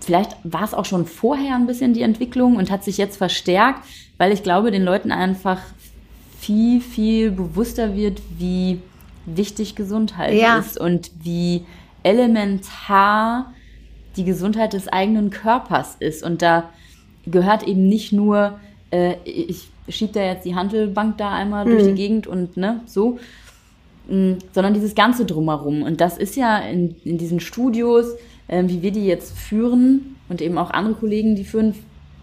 vielleicht war es auch schon vorher ein bisschen die Entwicklung und hat sich jetzt verstärkt, weil ich glaube, den Leuten einfach viel, viel bewusster wird, wie wichtig Gesundheit ja. ist und wie elementar die Gesundheit des eigenen Körpers ist. Und da gehört eben nicht nur, äh, ich schiebe da jetzt die Handelbank da einmal mhm. durch die mhm. Gegend und ne, so, mh, mm, sondern dieses Ganze drumherum. Und das ist ja in, in diesen Studios, äh, wie wir die jetzt führen und eben auch andere Kollegen, die führen,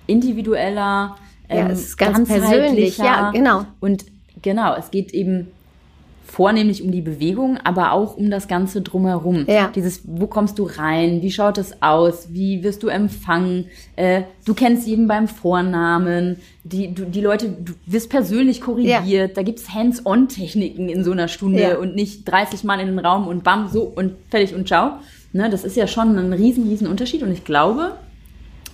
individueller, ähm, ja, es ist ganz persönlich, ja, genau. Und genau, es geht eben vornehmlich um die Bewegung, aber auch um das Ganze drumherum. Ja. Dieses, wo kommst du rein? Wie schaut es aus? Wie wirst du empfangen? Äh, du kennst jeden beim Vornamen. Die, du, die Leute, du wirst persönlich korrigiert. Ja. Da gibt's Hands-on-Techniken in so einer Stunde ja. und nicht 30 Mal in den Raum und bam, so und fertig und ciao. Ne, das ist ja schon ein riesen, riesen Unterschied und ich glaube,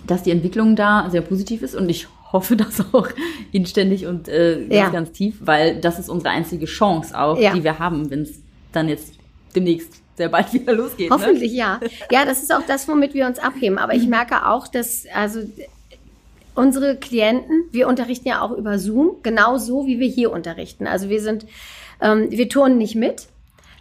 dass die Entwicklung da sehr positiv ist und ich hoffe das auch inständig und äh, ganz, ja. ganz tief, weil das ist unsere einzige Chance auch, ja. die wir haben, wenn es dann jetzt demnächst sehr bald wieder losgeht. Ne? Hoffentlich, ne? ja. Ja, das ist auch das, womit wir uns abheben. Aber ich merke auch, dass also unsere Klienten, wir unterrichten ja auch über Zoom, genau so, wie wir hier unterrichten. Also wir sind, ähm, wir turnen nicht mit,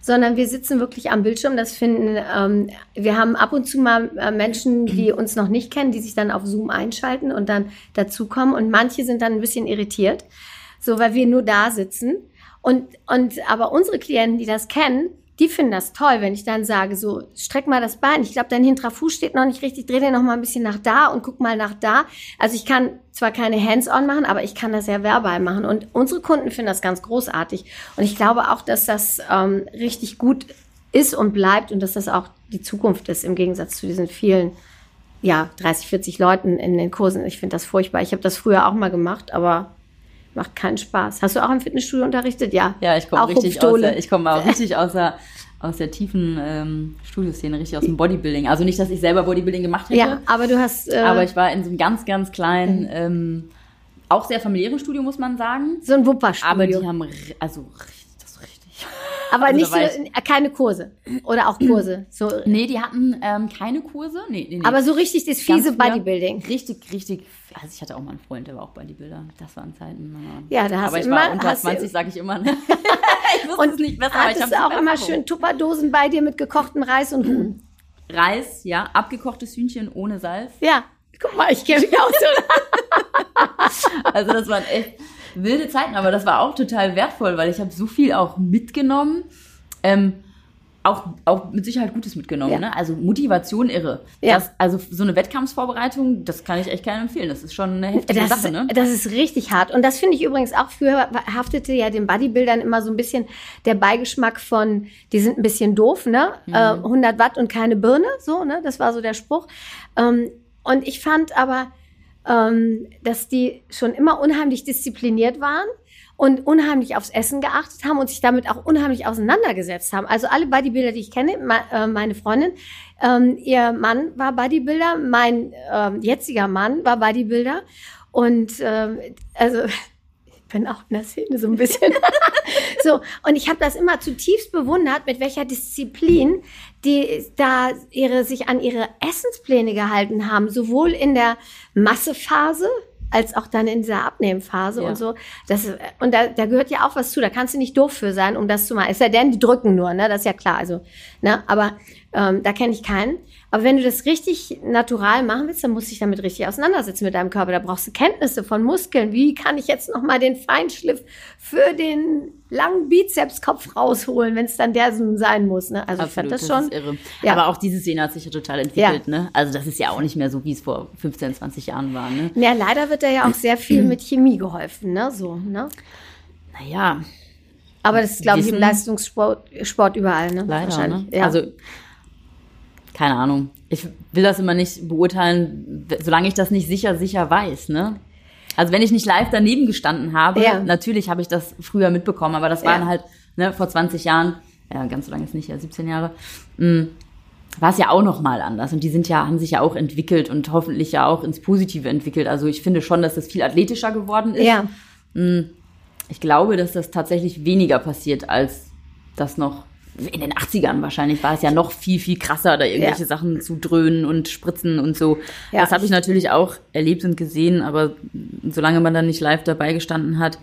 sondern wir sitzen wirklich am Bildschirm. Das finden, ähm, wir haben ab und zu mal äh, Menschen, die uns noch nicht kennen, die sich dann auf Zoom einschalten und dann dazukommen. Und manche sind dann ein bisschen irritiert, so weil wir nur da sitzen. Und, und aber unsere Klienten, die das kennen, die finden das toll, wenn ich dann sage, so, streck mal das Bein. Ich glaube, dein hinterer Fuß steht noch nicht richtig. Dreh den noch mal ein bisschen nach da und guck mal nach da. Also ich kann zwar keine Hands-on machen, aber ich kann das ja verbal machen. Und unsere Kunden finden das ganz großartig. Und ich glaube auch, dass das ähm, richtig gut ist und bleibt und dass das auch die Zukunft ist im Gegensatz zu diesen vielen, ja, 30, 40 Leuten in den Kursen. Ich finde das furchtbar. Ich habe das früher auch mal gemacht, aber macht keinen Spaß. Hast du auch im Fitnessstudio unterrichtet? Ja. Ja, ich komme richtig aus der, ich komme auch richtig aus der, aus der tiefen ähm, Studioszene, richtig aus dem Bodybuilding. Also nicht, dass ich selber Bodybuilding gemacht hätte. Ja, aber du hast. Äh, aber ich war in so einem ganz, ganz kleinen, mhm. ähm, auch sehr familiären Studio, muss man sagen. So ein Wupperstudio. Aber die haben, also das richtig. Aber also nicht so, äh, keine Kurse. Oder auch Kurse. So. Nee, die hatten ähm, keine Kurse. Nee, nee, nee. Aber so richtig das fiese Bodybuilding. Richtig, richtig also ich hatte auch mal einen Freund, der war auch Bodybuilder. Das waren Zeiten. Ja, da hast aber du ich immer, war unter 20, sage ich immer. Ne? ich wusste und es nicht besser, hattest aber ich du auch immer schön Tupperdosen bei dir mit gekochtem Reis und Huhn? Reis, ja, abgekochtes Hühnchen ohne Salz. Ja, guck mal, ich kenne mich auch so. also das waren echt wilde Zeiten, aber das war auch total wertvoll, weil ich habe so viel auch mitgenommen. Ähm, auch, auch mit Sicherheit Gutes mitgenommen. Ja. Ne? Also Motivation irre. Ja. Das, also so eine Wettkampfsvorbereitung, das kann ich echt keinem empfehlen. Das ist schon eine heftige das Sache. Ne? Das ist richtig hart. Und das finde ich übrigens auch, früher haftete ja den Bodybuildern immer so ein bisschen der Beigeschmack von, die sind ein bisschen doof, ne? Mhm. Äh, 100 Watt und keine Birne, so, ne? Das war so der Spruch. Ähm, und ich fand aber, ähm, dass die schon immer unheimlich diszipliniert waren und unheimlich aufs Essen geachtet haben und sich damit auch unheimlich auseinandergesetzt haben. Also alle Bodybuilder, die ich kenne, äh, meine Freundin, ähm, ihr Mann war Bodybuilder, mein ähm, jetziger Mann war Bodybuilder und ähm, also ich bin auch in der Szene so ein bisschen. so und ich habe das immer zutiefst bewundert, mit welcher Disziplin die da ihre sich an ihre Essenspläne gehalten haben, sowohl in der Massephase als auch dann in dieser Abnehmphase Ja. und so. Das, ist- und da, da gehört ja auch was zu. Da kannst du nicht doof für sein, um das zu machen. Es sei denn, die drücken nur, ne? Das ist ja klar. Also, ne? Aber ähm, da kenne ich keinen. Aber wenn du das richtig natural machen willst, dann musst du dich damit richtig auseinandersetzen mit deinem Körper. Da brauchst du Kenntnisse von Muskeln. Wie kann ich jetzt nochmal den Feinschliff für den langen Bizepskopf rausholen, wenn es dann der so sein muss. Ne? Also ich fand das schon. ist irre. Ja. Aber auch diese Szene hat sich ja total entwickelt, ne? Also das ist ja auch nicht mehr so, wie es vor 15, 20 Jahren war, ne? Ja, leider wird da ja auch sehr viel mit Chemie geholfen, ne? So, ne? Naja, Aber das ist, glaube ich, im Leistungssport Sport überall, ne? leider, Wahrscheinlich. ne? Ja. Also, keine Ahnung. Ich will das immer nicht beurteilen, solange ich das nicht sicher, sicher weiß, ne? Also wenn ich nicht live daneben gestanden habe, Ja. natürlich habe ich das früher mitbekommen, aber das waren Ja. halt ne, vor 20 Jahren, ja, ganz so lange ist nicht, ja, 17 Jahre, mh, war es ja auch noch mal anders und die sind ja haben sich ja auch entwickelt und hoffentlich ja auch ins Positive entwickelt. Also ich finde schon, dass das viel athletischer geworden ist. ja. Ich glaube, dass das tatsächlich weniger passiert, als das noch in den 80ern wahrscheinlich war es ja noch viel, viel krasser, da irgendwelche Ja. Sachen zu dröhnen und spritzen und so. Ja. Das habe ich natürlich auch erlebt und gesehen, aber solange man dann nicht live dabei gestanden hat,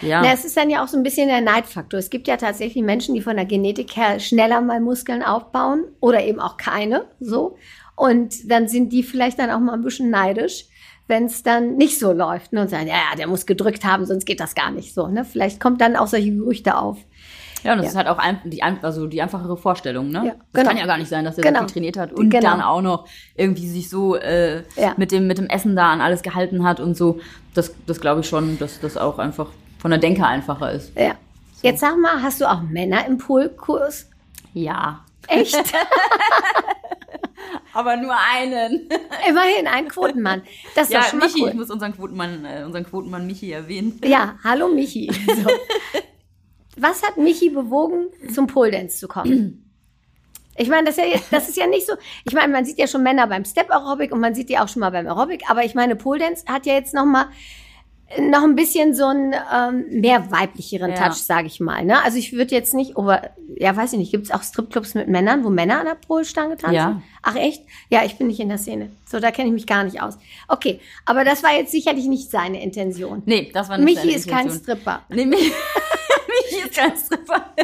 ja. Na, es ist dann ja auch so ein bisschen der Neidfaktor. Es gibt ja tatsächlich Menschen, die von der Genetik her schneller mal Muskeln aufbauen oder eben auch keine, so. Und dann sind die vielleicht dann auch mal ein bisschen neidisch, wenn es dann nicht so läuft ne? und sagen, ja, ja, der muss gedrückt haben, sonst geht das gar nicht so. Ne? Vielleicht kommt dann auch solche Gerüchte auf. Ja, und das Ja. ist halt auch ein, die, also die einfachere Vorstellung, ne? Ja, das genau. kann ja gar nicht sein, dass er Genau. so viel trainiert hat und Genau. dann auch noch irgendwie sich so äh, Ja. mit, dem, mit dem Essen da an alles gehalten hat und so. Das, das glaube ich schon, dass das auch einfach von der Denke einfacher ist. Ja. Jetzt sag mal, hast du auch Männer im Poolkurs? Ja. Echt? Aber nur einen. Immerhin, ein Quotenmann. Das ist Ja, schon Michi, cool. ich muss unseren Quotenmann, äh, unseren Quotenmann Michi erwähnen. Ja, hallo Michi. So. Was hat Michi bewogen, zum Pole-Dance zu kommen? Ich meine, das ist, ja, das ist ja nicht so. Ich meine, man sieht ja schon Männer beim Step Aerobic und man sieht die auch schon mal beim Aerobic, aber ich meine, Pole Dance hat ja jetzt noch mal noch ein bisschen so einen ähm, mehr weiblicheren Ja. Touch, sage ich mal. Ne? Also ich würde jetzt nicht, aber ja, weiß ich nicht, gibt es auch Stripclubs mit Männern, wo Männer an der Polstange tanzen? Ja. Ach echt? Ja, ich bin nicht in der Szene. So, da kenne ich mich gar nicht aus. Okay, aber das war jetzt sicherlich nicht seine Intention. Nee, das war nicht Michi seine ist kein Intention. Stripper. Nee, Michi, Michi ist kein Stripper.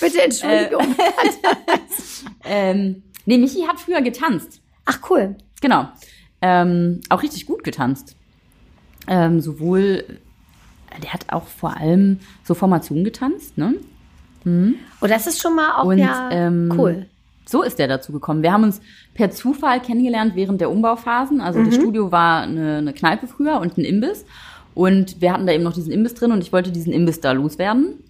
Bitte Entschuldigung. ähm, nee, Michi hat früher getanzt. Ach cool. Genau. Ähm, auch richtig gut getanzt. Ähm, sowohl, der hat auch vor allem so Formationen getanzt, ne? Oh, das ist schon mal auch Und, ja ähm, cool. So ist der dazu gekommen. Wir haben uns per Zufall kennengelernt während der Umbauphasen. Also Mhm. das Studio war eine, eine Kneipe früher und ein Imbiss. Und wir hatten da eben noch diesen Imbiss drin und ich wollte diesen Imbiss da loswerden.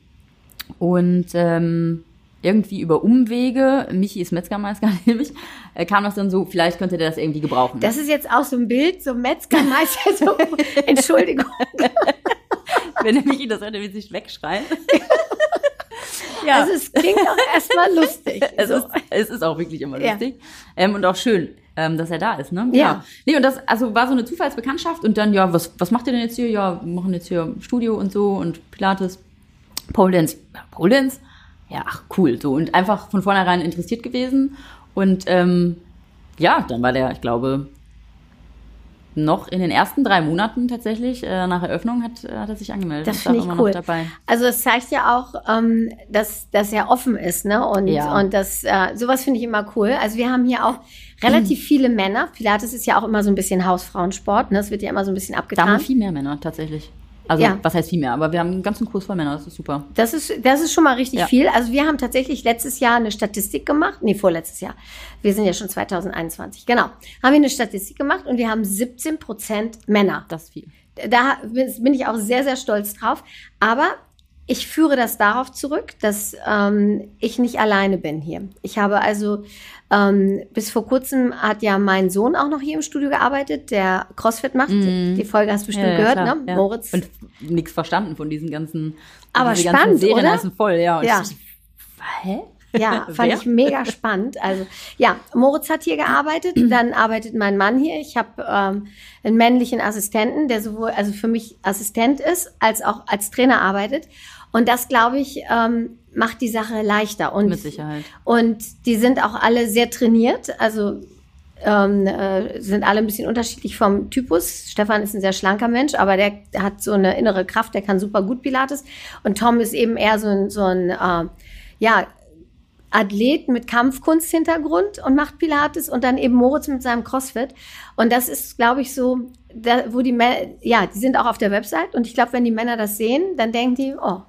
Und ähm, irgendwie über Umwege, Michi ist Metzgermeister, nämlich, äh, kam das dann so, vielleicht könnte der das irgendwie gebrauchen. Das ist jetzt auch so ein Bild, so Metzgermeister, so, Entschuldigung. Wenn der Michi das hört, wird sich wegschreien. ja. Also es klingt auch erstmal lustig. Es, so. ist, es ist auch wirklich immer Ja. lustig. Ähm, und auch schön, ähm, dass er da ist, ne? Ja. Nee, und das also war so eine Zufallsbekanntschaft und dann, ja, was, was macht ihr denn jetzt hier? Ja, wir machen jetzt hier Studio und so und Pilates, Pole Dance. Ja, Pole Dance? Ja, ach, cool. So. Und einfach von vornherein interessiert gewesen. Und ähm, ja, dann war der, ich glaube, noch in den ersten drei Monaten tatsächlich äh, nach Eröffnung hat, äh, hat er sich angemeldet. Das finde ich cool. Noch dabei. Also es zeigt ja auch, ähm, dass, dass er offen ist, ne? Und, Ja. und das, äh, sowas finde ich immer cool. Also wir haben hier auch relativ viele Männer. Pilates ist ja auch immer so ein bisschen Hausfrauensport, ne? Es wird ja immer so ein bisschen Da haben abgetan. wir viel mehr Männer tatsächlich. Also, Ja. was heißt viel mehr? Aber wir haben einen ganzen Kurs voll Männer, das ist super. Das ist, das ist schon mal richtig Ja. viel. Also wir haben tatsächlich letztes Jahr eine Statistik gemacht. Nee, vorletztes Jahr. Wir sind ja schon 2021. Genau. Haben wir eine Statistik gemacht und wir haben 17 Prozent Männer. Das ist viel. Da bin ich auch sehr, sehr stolz drauf. Aber ich führe das darauf zurück, dass ähm, ich nicht alleine bin hier. Ich habe also ähm, bis vor kurzem hat ja mein Sohn auch noch hier im Studio gearbeitet, der CrossFit macht. Die Folge hast du bestimmt Ja, gehört, klar, ne? ja. Moritz. Und nichts verstanden von diesen ganzen. Aber diese spannend, ganzen Serien oder? voll, ja. Und Ja. ich hä? Ja, fand Wer? ich mega spannend. Also ja, Moritz hat hier gearbeitet, dann arbeitet mein Mann hier. Ich habe ähm, einen männlichen Assistenten, der sowohl also für mich Assistent ist, als auch als Trainer arbeitet. Und das, glaube ich, ähm, macht die Sache leichter. Und, Mit Sicherheit. Und die sind auch alle sehr trainiert. Also ähm, äh, sind alle ein bisschen unterschiedlich vom Typus. Stefan ist ein sehr schlanker Mensch, aber der hat so eine innere Kraft, der kann super gut Pilates. Und Tom ist eben eher so ein, so ein äh, ja, Athlet mit Kampfkunsthintergrund und macht Pilates und dann eben Moritz mit seinem CrossFit. Und das ist, glaube ich, so, da, wo die Männer, ja, die sind auch auf der Website und ich glaube, wenn die Männer das sehen, dann denken die, oh,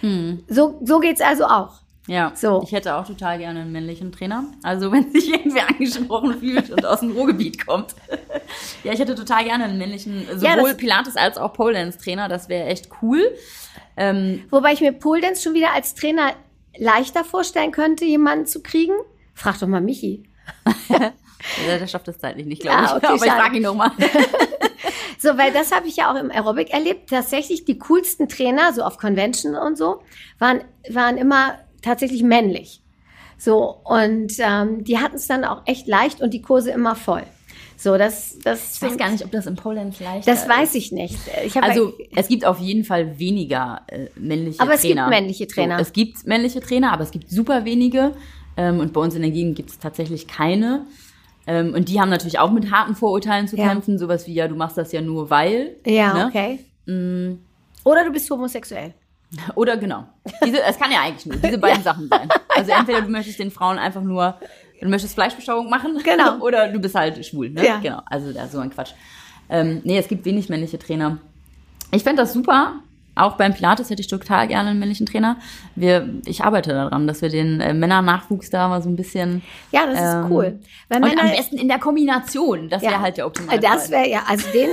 Hm. so, so geht's also auch. Ja, So. ich hätte auch total gerne einen männlichen Trainer. Also wenn sich irgendwer angesprochen fühlt und aus dem Ruhrgebiet kommt. ja, ich hätte total gerne einen männlichen, Ja, sowohl das- Pilates als auch Pole Dance Trainer. Das wäre echt cool. Ähm, Wobei ich mir Pole Dance schon wieder als Trainer leichter vorstellen könnte, jemanden zu kriegen. Frag doch mal Michi. der, der schafft das zeitlich nicht, glaube Ah, ich. okay, Aber ich schade. frage ihn nochmal. So, weil das habe ich ja auch im Aerobic erlebt. Tatsächlich die coolsten Trainer, so auf Convention und so, waren, waren immer tatsächlich männlich. So, und ähm, die hatten es dann auch echt leicht und die Kurse immer voll. So, das, das, Ich weiß gar nicht, ob das im Pole Dance leichter das weiß ich nicht. Ich hab Also es gibt auf jeden Fall weniger äh, männliche Aber es gibt Trainer. männliche Trainer. So, es gibt männliche Trainer, aber es gibt super wenige. Ähm, und bei uns in der Gegend gibt es tatsächlich keine. Ähm, und die haben natürlich auch mit harten Vorurteilen zu Ja. kämpfen. Sowas wie, ja, du machst das ja nur weil. ja, ne? okay. Mm, Oder du bist homosexuell. Oder genau. Diese, es kann ja eigentlich nur diese beiden Sachen sein. Also entweder du möchtest den Frauen einfach nur, du möchtest Fleischbeschauung machen. Genau. Oder du bist halt schwul. Ne? Ja. Genau. Also da so ein Quatsch. Ähm, nee, es gibt wenig männliche Trainer. Ich fände das super. Auch beim Pilates hätte ich total gerne einen männlichen Trainer. Wir, ich arbeite daran, dass wir den äh, Männernachwuchs da mal so ein bisschen. Ja, das ist Ähm, cool. Weil Und Männer, am besten in der Kombination. Das wäre ja, halt der Optimalfall. Das wäre ja, also den,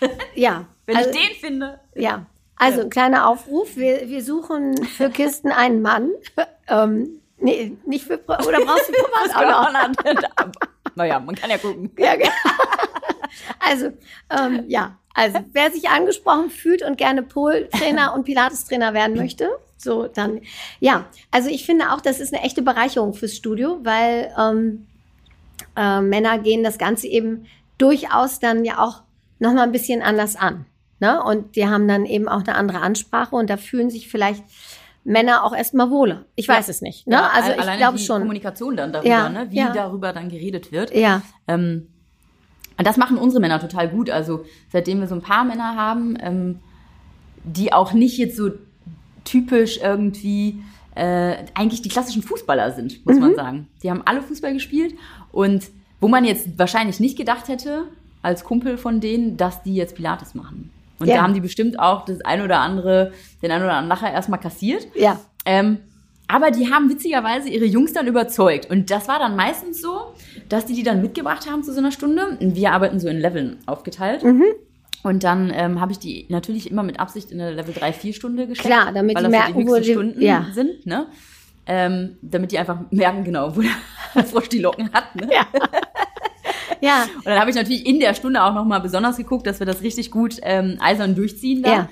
ja. Wenn also, ich den finde. Ja, also ein kleiner Aufruf. Wir, wir suchen für Kisten einen Mann. ähm, nee, nicht für, oder brauchst du auch noch? naja, man kann ja gucken. Ja, ge- also, ähm, ja, also wer sich angesprochen fühlt und gerne Pol-Trainer und Pilates-Trainer werden möchte, so dann, ja, also ich finde auch, das ist eine echte Bereicherung fürs Studio, weil ähm, äh, Männer gehen das Ganze eben durchaus dann ja auch nochmal ein bisschen anders an. Ne? Und die haben dann eben auch eine andere Ansprache und da fühlen sich vielleicht Männer auch erstmal wohler. Ich weiß es nicht. Ne? Ja, also al- ich glaube die schon. Kommunikation dann darüber, Ja, ne? wie ja. darüber dann geredet wird. Ja, Ähm, und das machen unsere Männer total gut. Also seitdem wir so ein paar Männer haben, ähm, die auch nicht jetzt so typisch irgendwie äh, eigentlich die klassischen Fußballer sind, muss Mhm. man sagen. Die haben alle Fußball gespielt und wo man jetzt wahrscheinlich nicht gedacht hätte, als Kumpel von denen, dass die jetzt Pilates machen. Und Ja. da haben die bestimmt auch das ein oder andere, den ein oder anderen Lacher erstmal kassiert. ja. Ähm, aber die haben witzigerweise ihre Jungs dann überzeugt. Und das war dann meistens so, dass die die dann mitgebracht haben zu so einer Stunde. Und wir arbeiten so in Leveln aufgeteilt. Mhm. Und dann ähm, habe ich die natürlich immer mit Absicht in eine Level 3-4 Stunde gesteckt. Klar, damit weil die das merken, die wo höchsten die- Stunden ja. sind. Ne? Ähm, damit die einfach merken, genau, wo der Frosch die Locken hat. Ne? Ja. Ja, Und dann habe ich natürlich in der Stunde auch nochmal besonders geguckt, dass wir das richtig gut ähm, eisern durchziehen da. Ja.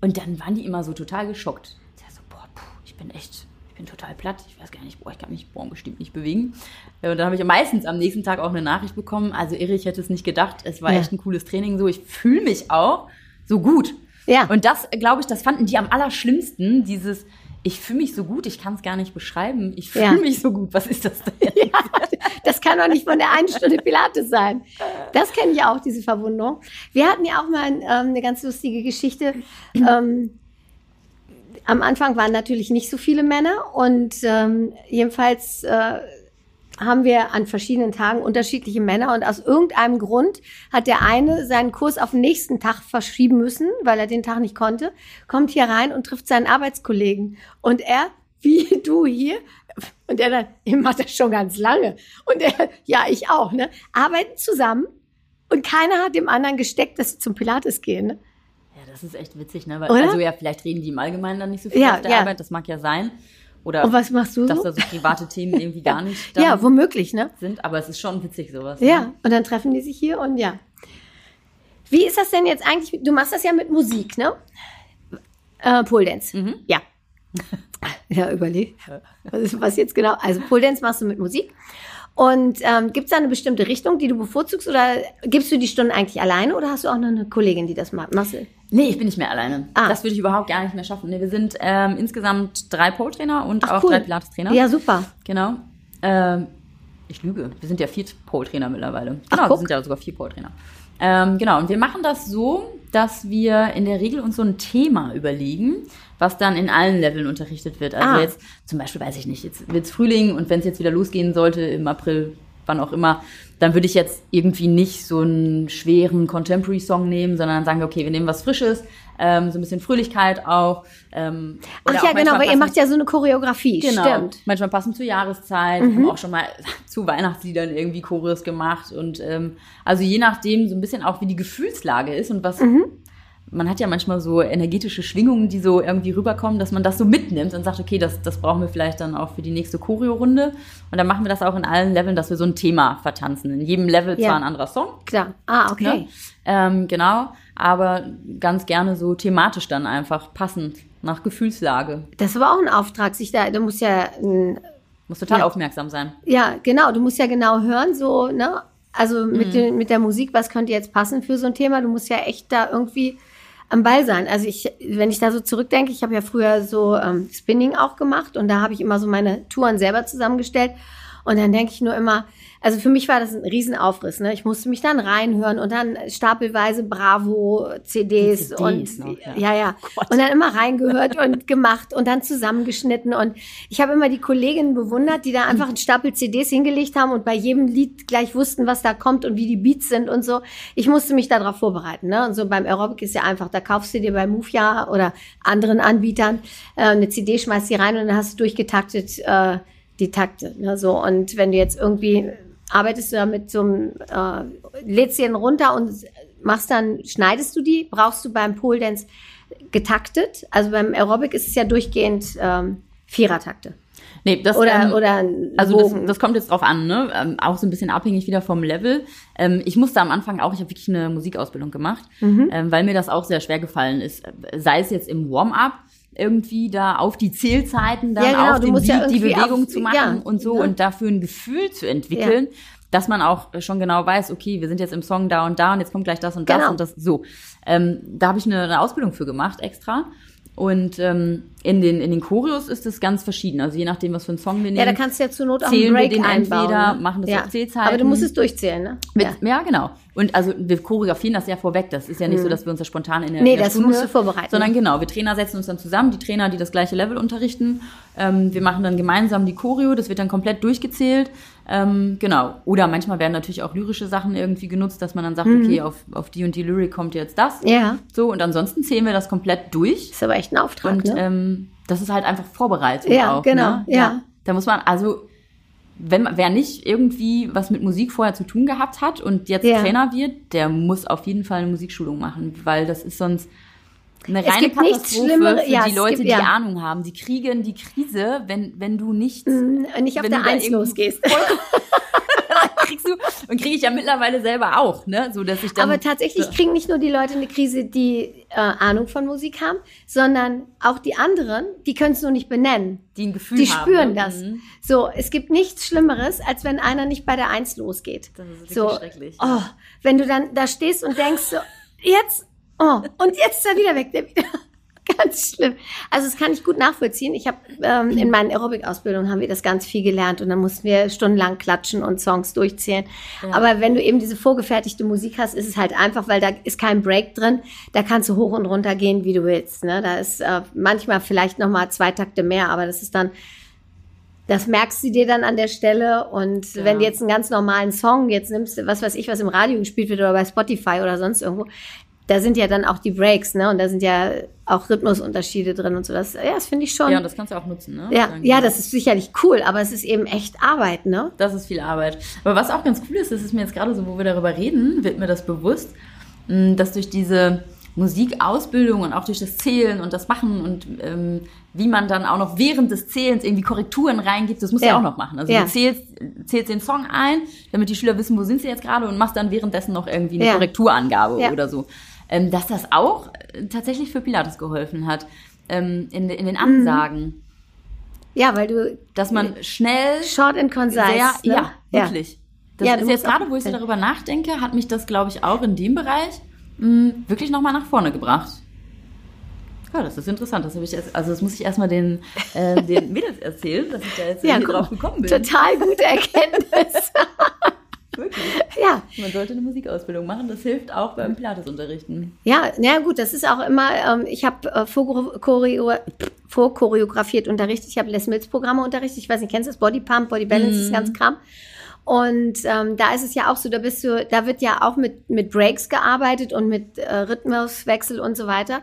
Und dann waren die immer so total geschockt. Ich so, boah, puh, ich bin echt, ich bin total platt. Ich weiß gar nicht, boah, ich kann mich boah, bestimmt nicht bewegen. Und dann habe ich meistens am nächsten Tag auch eine Nachricht bekommen. Also irre, ich hätte es nicht gedacht. Es war Ja. echt ein cooles Training. So, ich fühle mich auch so gut. Ja. Und das, glaube ich, das fanden die am allerschlimmsten. Dieses, ich fühle mich so gut, ich kann es gar nicht beschreiben. Ich fühle Ja. mich so gut. Was ist das denn? das kann doch nicht von der einen Stunde Pilates sein. Das kenne ich auch, diese Verwunderung. Wir hatten ja auch mal ähm, eine ganz lustige Geschichte. Ähm, am Anfang waren natürlich nicht so viele Männer und ähm, jedenfalls äh, haben wir an verschiedenen Tagen unterschiedliche Männer und aus irgendeinem Grund hat der eine seinen Kurs auf den nächsten Tag verschieben müssen, weil er den Tag nicht konnte, kommt hier rein und trifft seinen Arbeitskollegen und er, wie du hier, und er dann, ich mach das schon ganz lange und er, ja, ich auch, ne, arbeiten zusammen und keiner hat dem anderen gesteckt, dass sie zum Pilates gehen. Ne? Ja, das ist echt witzig, ne? Weil, also ja, vielleicht reden die im Allgemeinen dann nicht so viel Ja, auf der ja. Arbeit, das mag ja sein. Oder Und was machst du dass so? da so private Themen irgendwie gar nicht dann Ja, womöglich, ne? sind, aber es ist schon witzig sowas. Ja, Ne? und dann treffen die sich hier und ja. Wie ist das denn jetzt eigentlich? Du machst das ja mit Musik, ne? Äh, Pole Dance. Mhm. Ja. Ja, überleg. Was ist was jetzt genau? Also Pole Dance machst du mit Musik. Und ähm, gibt es da eine bestimmte Richtung, die du bevorzugst? Oder gibst du die Stunden eigentlich alleine oder hast du auch noch eine Kollegin, die das macht? Marcel? Nee, ich bin nicht mehr alleine. Ah. Das würde ich überhaupt gar nicht mehr schaffen. Nee, wir sind ähm, insgesamt drei Pole-Trainer und Ach, auch cool. drei Pilates-Trainer. Ja, super. Genau. Ähm, ich lüge, wir sind ja vier Pole-Trainer mittlerweile. Ach, Genau, wir guck. sind ja sogar vier Pole-Trainer. Ähm, genau, und wir machen das so, dass wir in der Regel uns so ein Thema überlegen, was dann in allen Leveln unterrichtet wird. Also Ah. jetzt zum Beispiel, weiß ich nicht, jetzt wird's Frühling und wenn es jetzt wieder losgehen sollte im April, wann auch immer, dann würde ich jetzt irgendwie nicht so einen schweren Contemporary-Song nehmen, sondern sagen, okay, wir nehmen was Frisches, ähm, so ein bisschen Fröhlichkeit auch. Ähm, Ach ja, auch genau, weil ihr macht ja so eine Choreografie, Genau. stimmt. Mhm. Manchmal passend zur Jahreszeit. Wir haben auch schon mal zu Weihnachtsliedern irgendwie Chorus gemacht. Und ähm, also je nachdem so ein bisschen auch, wie die Gefühlslage ist und was. Mhm. Man hat ja manchmal so energetische Schwingungen, die so irgendwie rüberkommen, dass man das so mitnimmt und sagt, okay, das, das brauchen wir vielleicht dann auch für die nächste Choreo-Runde. Und dann machen wir das auch in allen Leveln, dass wir so ein Thema vertanzen. In jedem Level Ja. zwar ein anderer Song, Klar. Ah, okay. Ne? Ähm, genau, aber ganz gerne so thematisch dann einfach passend nach Gefühlslage. Das ist aber auch ein Auftrag, sich da, du musst ja, ein- Muss total Ja. aufmerksam sein. ja, genau, du musst ja genau hören, so, ne? Also mit, Mhm. den, mit der Musik, was könnte jetzt passen für so ein Thema? Du musst ja echt da irgendwie am Ball sein. Also ich, wenn ich da so zurückdenke, ich habe ja früher so ähm, Spinning auch gemacht und da habe ich immer so meine Touren selber zusammengestellt. Und dann denke ich nur immer, also für mich war das ein Riesenaufriss. Ne? Ich musste mich dann reinhören und dann stapelweise Bravo-CDs Die und CDs noch, ja. ja, ja. Gott. Und dann immer reingehört und gemacht und dann zusammengeschnitten. Und ich habe immer die Kolleginnen bewundert, die da einfach einen Stapel CDs hingelegt haben und bei jedem Lied gleich wussten, was da kommt und wie die Beats sind und so. Ich musste mich darauf vorbereiten. Ne? Und so beim Aerobic ist ja einfach, da kaufst du dir bei Movia oder anderen Anbietern äh, eine CD, schmeißt die rein und dann hast du durchgetaktet äh, die Takte. Ne? So, und wenn du jetzt irgendwie arbeitest du da mit so einem, äh, lädst runter und machst dann, schneidest du die, brauchst du beim Pole Dance getaktet. Also beim Aerobic ist es ja durchgehend ähm, Vierertakte. Nee, das, Oder, ähm, oder also das, das kommt jetzt drauf an, ne? Ähm, auch so ein bisschen abhängig wieder vom Level. Ähm, ich musste am Anfang auch, ich habe wirklich eine Musikausbildung gemacht, Mhm. ähm, weil mir das auch sehr schwer gefallen ist. Sei es jetzt im Warm-up, irgendwie da auf die Zählzeiten dann Ja, genau, auf den musst ja Beat die Bewegung auf- zu machen ja, und so ne? und dafür ein Gefühl zu entwickeln, dass man auch schon genau weiß, okay, wir sind jetzt im Song da und da und jetzt kommt gleich das und das Genau. und das so. Ähm, da habe ich eine, eine Ausbildung für gemacht extra. Und ähm, in den in den Choreos ist es ganz verschieden. Also je nachdem, was für einen Song wir nehmen. ja, da kannst du ja zur Not auch einen wir Break den einbauen. entweder, ne? machen das ja. auf Zählzeiten. Aber du musst es durchzählen, ne? Mit, ja. ja. genau. Und also wir choreografieren das ja vorweg. Das ist ja nicht so, dass wir uns das spontan in der, Mhm. Nee, in der das musst du vorbereiten. Sondern genau, wir Trainer setzen uns dann zusammen, die Trainer, die das gleiche Level unterrichten. Ähm, wir machen dann gemeinsam die Choreo, das wird dann komplett durchgezählt. Ähm, genau. Oder manchmal werden natürlich auch lyrische Sachen irgendwie genutzt, dass man dann sagt, Mhm. okay, auf, auf die und die Lyrik kommt jetzt das. Ja. So, und ansonsten zählen wir das komplett durch. Ist aber echt ein Auftrag, Und ne? ähm, das ist halt einfach Vorbereitung Ja, auch. genau, Ne? ja. Da muss man, also, wenn man, wer nicht irgendwie was mit Musik vorher zu tun gehabt hat und jetzt Ja. Trainer wird, der muss auf jeden Fall eine Musikschulung machen, weil das ist sonst eine Es reine gibt nichts Schlimmeres- für ja, die es Leute, gibt- die ja. Ahnung haben. Die kriegen die Krise, wenn, wenn du nicht, Und nicht auf wenn der Eins losgehst. kriegst du, und kriege ich ja mittlerweile selber auch, ne, so dass ich dann. Aber tatsächlich kriegen nicht nur die Leute eine Krise, die äh, Ahnung von Musik haben, sondern auch die anderen, die können es nur nicht benennen. die ein Gefühl Die haben, spüren ne? das. Mhm. So, es gibt nichts Schlimmeres, als wenn einer nicht bei der Eins losgeht. Das ist wirklich so, schrecklich. Oh, wenn du dann da stehst und denkst, so, jetzt, oh, und jetzt ist er wieder weg. Der wieder. Ganz schlimm. Also das kann ich gut nachvollziehen. Ich habe ähm, in meinen Aerobic-Ausbildungen haben wir das ganz viel gelernt und dann mussten wir stundenlang klatschen und Songs durchzählen. Aber wenn du eben diese vorgefertigte Musik hast, ist es halt einfach, weil da ist kein Break drin. Da kannst du hoch und runter gehen, wie du willst. Ne? Da ist äh, manchmal vielleicht noch mal zwei Takte mehr, aber das ist dann das merkst du dir dann an der Stelle. Und Ja. wenn du jetzt einen ganz normalen Song jetzt nimmst, was weiß ich, was im Radio gespielt wird oder bei Spotify oder sonst irgendwo, da sind ja dann auch die Breaks, ne? Und da sind ja auch Rhythmusunterschiede drin und so. Das, ja, das finde ich schon. Ja, und das kannst du auch nutzen, ne? ja, ja, das ist sicherlich cool, aber es ist eben echt Arbeit, ne? Das ist viel Arbeit. Aber was auch ganz cool ist, das ist mir jetzt gerade so, wo wir darüber reden, wird mir das bewusst, mh, dass durch diese Musikausbildung und auch durch das Zählen und das Machen und ähm, wie man dann auch noch während des Zählens irgendwie Korrekturen reingibt, das musst du Ja. ja auch noch machen. Also Ja. du zählst, zählst den Song ein, damit die Schüler wissen, wo sind sie jetzt gerade und machst dann währenddessen noch irgendwie eine Ja. Korrekturangabe oder so. Ähm, dass das auch äh, tatsächlich für Pilates geholfen hat. Ähm, in, in Mhm. den Ansagen, Ja, weil du dass man schnell short and concise. sehr, ne? ja, wirklich. Das Ja, ist jetzt gerade, wo ich so darüber nachdenke, hat mich das, glaube ich, auch in dem Bereich mh, wirklich nochmal nach vorne gebracht. Ja, das ist interessant. Das habe ich erst, also das muss ich erstmal den, äh, den Mädels erzählen, dass ich da jetzt Ja, drauf gekommen bin. Total gute Erkenntnis. Wirklich. ja. Man sollte eine Musikausbildung machen. Das hilft auch beim Pilatesunterrichten. Ja, na gut, das ist auch immer, ähm, ich habe äh, vorchoreo vorchoreografiert unterrichtet, ich habe Les Mills Programme unterrichtet, ich weiß nicht, kennst du das? Body Pump, Body Balance, das ganz Kram. Und ähm, da ist es ja auch so, da bist du, da wird ja auch mit, mit Breaks gearbeitet und mit äh, Rhythmuswechsel und so weiter.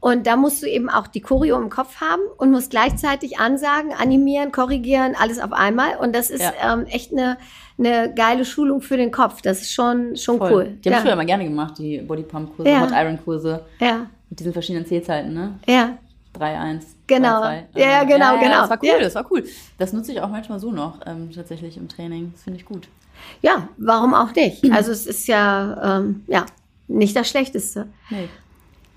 Und da musst du eben auch die Choreo im Kopf haben und musst gleichzeitig ansagen, animieren, korrigieren, alles auf einmal. Und das ist Ja. ähm, echt eine, eine geile Schulung für den Kopf. Das ist schon, schon Voll. cool. Die habe ja. ich früher immer gerne gemacht, die Bodypump-Kurse, Ja. Hot Iron-Kurse ja, mit diesen verschiedenen Zählzeiten, ne? ja. 3, 1. Genau. 2, Ja, ja, genau, genau. Das war cool, Ja. das war cool. Das nutze ich auch manchmal so noch, ähm, tatsächlich im Training. Das finde ich gut. Ja, warum auch nicht? Also es ist ja, ähm, ja, nicht das Schlechteste. Nee.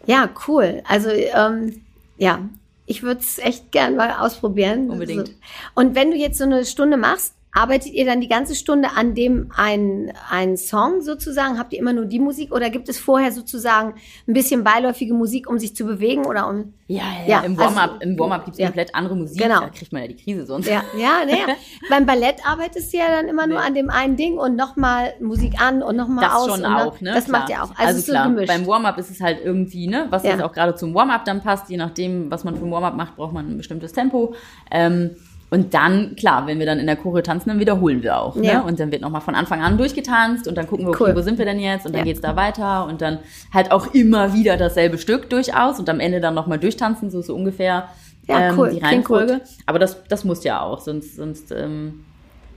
Ja, cool. Also ähm, ja, ich würde es echt gern mal ausprobieren. Unbedingt. So. Und wenn du jetzt so eine Stunde machst, arbeitet ihr dann die ganze Stunde an dem ein, ein Song sozusagen? Habt ihr immer nur die Musik oder gibt es vorher sozusagen ein bisschen beiläufige Musik, um sich zu bewegen oder um Ja, ja, Ja, im Warm-up also- im Warm-up gibt es ja. komplett andere Musik. Genau. Da kriegt man ja die Krise sonst. Ja, ja, naja. Beim Ballett arbeitest du ja dann immer nur an dem einen Ding und nochmal Musik an und nochmal Das aus. schon und dann- auch, ne? Das Klar. macht ja auch. Also, ist so klar, gemischt. beim Warm-up ist es halt irgendwie, ne, was jetzt auch gerade zum Warm-up dann passt, je nachdem, was man für ein Warm-up macht, braucht man ein bestimmtes Tempo. Ähm, und dann, klar, wenn wir dann in der Choreo tanzen, dann wiederholen wir auch. Ja. Ne? Und dann wird nochmal von Anfang an durchgetanzt und dann gucken wir, okay, Cool. wo sind wir denn jetzt? Und dann Ja. geht's da weiter und dann halt auch immer wieder dasselbe Stück durchaus und am Ende dann nochmal durchtanzen, so, so ungefähr Ja, ähm, cool. die Reihenfolge. Aber das, das muss ja auch, sonst, sonst ähm,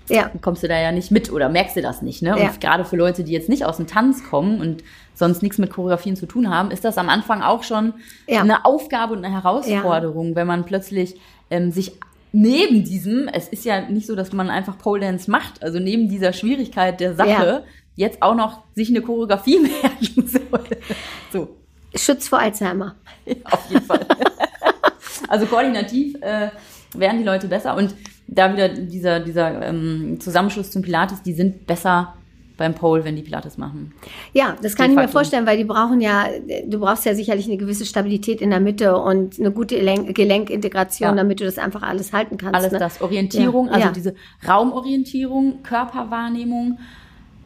ja, kommst du da ja nicht mit oder merkst du das nicht. Ne? Und Ja. gerade für Leute, die jetzt nicht aus dem Tanz kommen und sonst nichts mit Choreografien zu tun haben, ist das am Anfang auch schon Ja. eine Aufgabe und eine Herausforderung, wenn man plötzlich ähm, sich neben diesem, es ist ja nicht so, dass man einfach Pole Dance macht, also neben dieser Schwierigkeit der Sache Ja. jetzt auch noch sich eine Choreografie merken soll. So, Schutz vor Alzheimer. auf jeden Fall. also koordinativ äh, werden die Leute besser und da wieder dieser, dieser ähm, Zusammenschluss zum Pilates, die sind besser beim Pole, wenn die Pilates machen. Ja, das kann De ich mir vorstellen, weil die brauchen ja, du brauchst ja sicherlich eine gewisse Stabilität in der Mitte und eine gute Gelenk Gelenkintegration, Ja. damit du das einfach alles halten kannst. Alles ne? das. Orientierung, Ja, also ja. diese Raumorientierung, Körperwahrnehmung,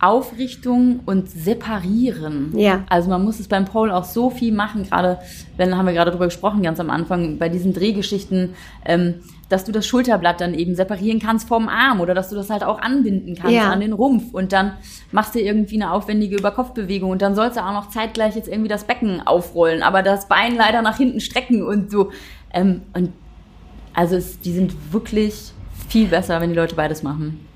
Aufrichtung und Separieren. Ja. Also man muss es beim Pole auch so viel machen, gerade, wenn haben wir gerade drüber gesprochen, ganz am Anfang, bei diesen Drehgeschichten, ähm, dass du das Schulterblatt dann eben separieren kannst vom Arm oder dass du das halt auch anbinden kannst Ja. an den Rumpf und dann machst du irgendwie eine aufwendige Überkopfbewegung und dann sollst du auch noch zeitgleich jetzt irgendwie das Becken aufrollen, aber das Bein leider nach hinten strecken und so. Ähm, und also es, die sind wirklich viel besser, wenn die Leute beides machen.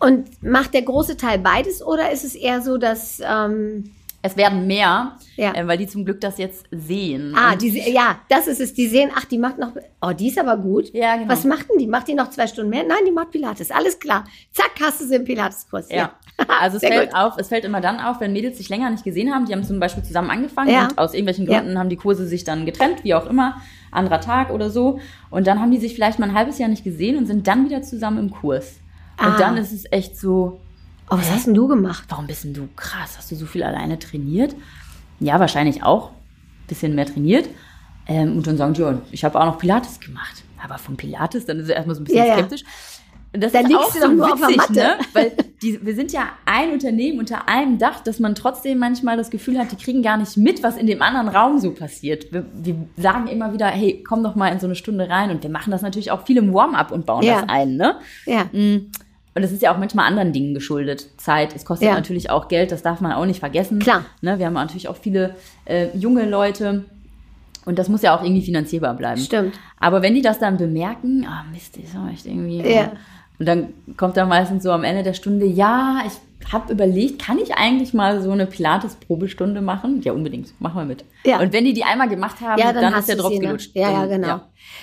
Und macht der große Teil beides oder ist es eher so, dass ähm, Es werden mehr, Ja. äh, weil die zum Glück das jetzt sehen. ah, Und die, ja, das ist es. Die sehen, ach, die macht noch, oh, die ist aber gut. Ja, genau. Was macht denn die? Macht die noch zwei Stunden mehr? Nein, die macht Pilates. Alles klar. Zack, hast du sie im Pilateskurs. Ja. Also es Sehr fällt gut. auf, es fällt immer dann auf, wenn Mädels sich länger nicht gesehen haben. Die haben zum Beispiel zusammen angefangen Ja. und aus irgendwelchen Ja. Gründen haben die Kurse sich dann getrennt, wie auch immer, anderer Tag oder so. Und dann haben die sich vielleicht mal ein halbes Jahr nicht gesehen und sind dann wieder zusammen im Kurs. Und Ah. dann ist es echt so, Oh, was hast denn du gemacht? warum bist denn du krass? Hast du so viel alleine trainiert? Ja, wahrscheinlich auch. Bisschen mehr trainiert. Ähm, und dann sagen die, ja, ich habe auch noch Pilates gemacht. Aber vom Pilates, dann ist er erstmal so ein bisschen Ja, skeptisch. Und das Da ist auch so doch nur auf der witzig, Matte. ne? Weil die, wir sind ja ein Unternehmen unter einem Dach, dass man trotzdem manchmal das Gefühl hat, die kriegen gar nicht mit, was in dem anderen Raum so passiert. Wir, wir sagen immer wieder, hey, komm doch mal in so eine Stunde rein. Und wir machen das natürlich auch viel im Warm-up und bauen Ja. das ein, ne? Ja. Und es ist ja auch manchmal anderen Dingen geschuldet. Zeit, es kostet Ja. natürlich auch Geld, das darf man auch nicht vergessen. Klar. Ne, wir haben natürlich auch viele äh, junge Leute und das muss ja auch irgendwie finanzierbar bleiben. Stimmt. Aber wenn die das dann bemerken, ah Mist, ist aber echt irgendwie. Ja. Und dann kommt dann meistens so am Ende der Stunde, ja, ich habe überlegt, kann ich eigentlich mal so eine Pilates-Probestunde machen? Ja, unbedingt, machen wir mit. Ja. Und wenn die die einmal gemacht haben, Ja, dann, dann, hast ist der du Drops sie, ne? gelutscht. Ja, ja, Dann- genau.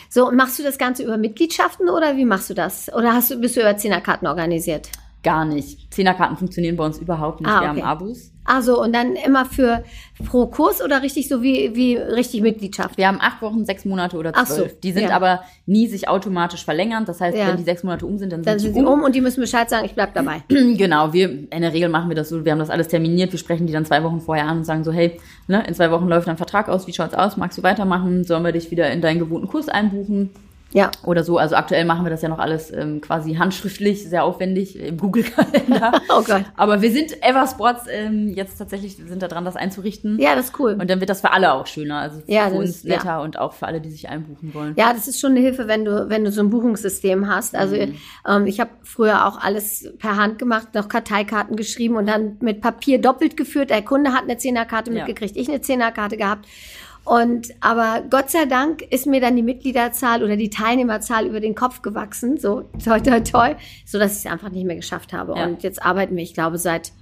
So, und machst du das Ganze über Mitgliedschaften oder wie machst du das? Oder hast du, bist du über Zehnerkarten organisiert? Gar nicht. Zehnerkarten funktionieren bei uns überhaupt nicht. Ah, Wir okay. haben Abos. Also und dann immer für pro Kurs oder richtig so wie, wie richtig Mitgliedschaft? Wir haben acht Wochen, sechs Monate oder Ach so, zwölf. die sind ja. aber nie sich automatisch verlängern. Das heißt, Ja. wenn die sechs Monate um sind, dann, Dann sind sie um und die müssen Bescheid sagen, ich bleib dabei. Genau, wir in der Regel machen wir das so, wir haben das alles terminiert, wir sprechen die dann zwei Wochen vorher an und sagen so, hey, ne, in zwei Wochen läuft dein Vertrag aus, wie schaut's aus, magst du weitermachen, sollen wir dich wieder in deinen gewohnten Kurs einbuchen Ja. oder so. Also aktuell machen wir das ja noch alles ähm, quasi handschriftlich, sehr aufwendig im Google-Kalender. Oh Gott. Aber wir sind Eversports ähm, jetzt tatsächlich, sind da dran, das einzurichten. Ja, das ist cool. Und dann wird das für alle auch schöner, also Ja, für uns ist- ja. netter und auch für alle, die sich einbuchen wollen. Ja, das ist schon eine Hilfe, wenn du, wenn du so ein Buchungssystem hast. Also Mhm. ähm, ich habe früher auch alles per Hand gemacht, noch Karteikarten geschrieben und dann mit Papier doppelt geführt. Der Kunde hat eine Zehnerkarte Ja. mitgekriegt, ich eine Zehnerkarte gehabt. Und aber Gott sei Dank ist mir dann die Mitgliederzahl oder die Teilnehmerzahl über den Kopf gewachsen, so toi toi toi, so dass ich es einfach nicht mehr geschafft habe. Ja. Und jetzt arbeiten wir, ich glaube, seit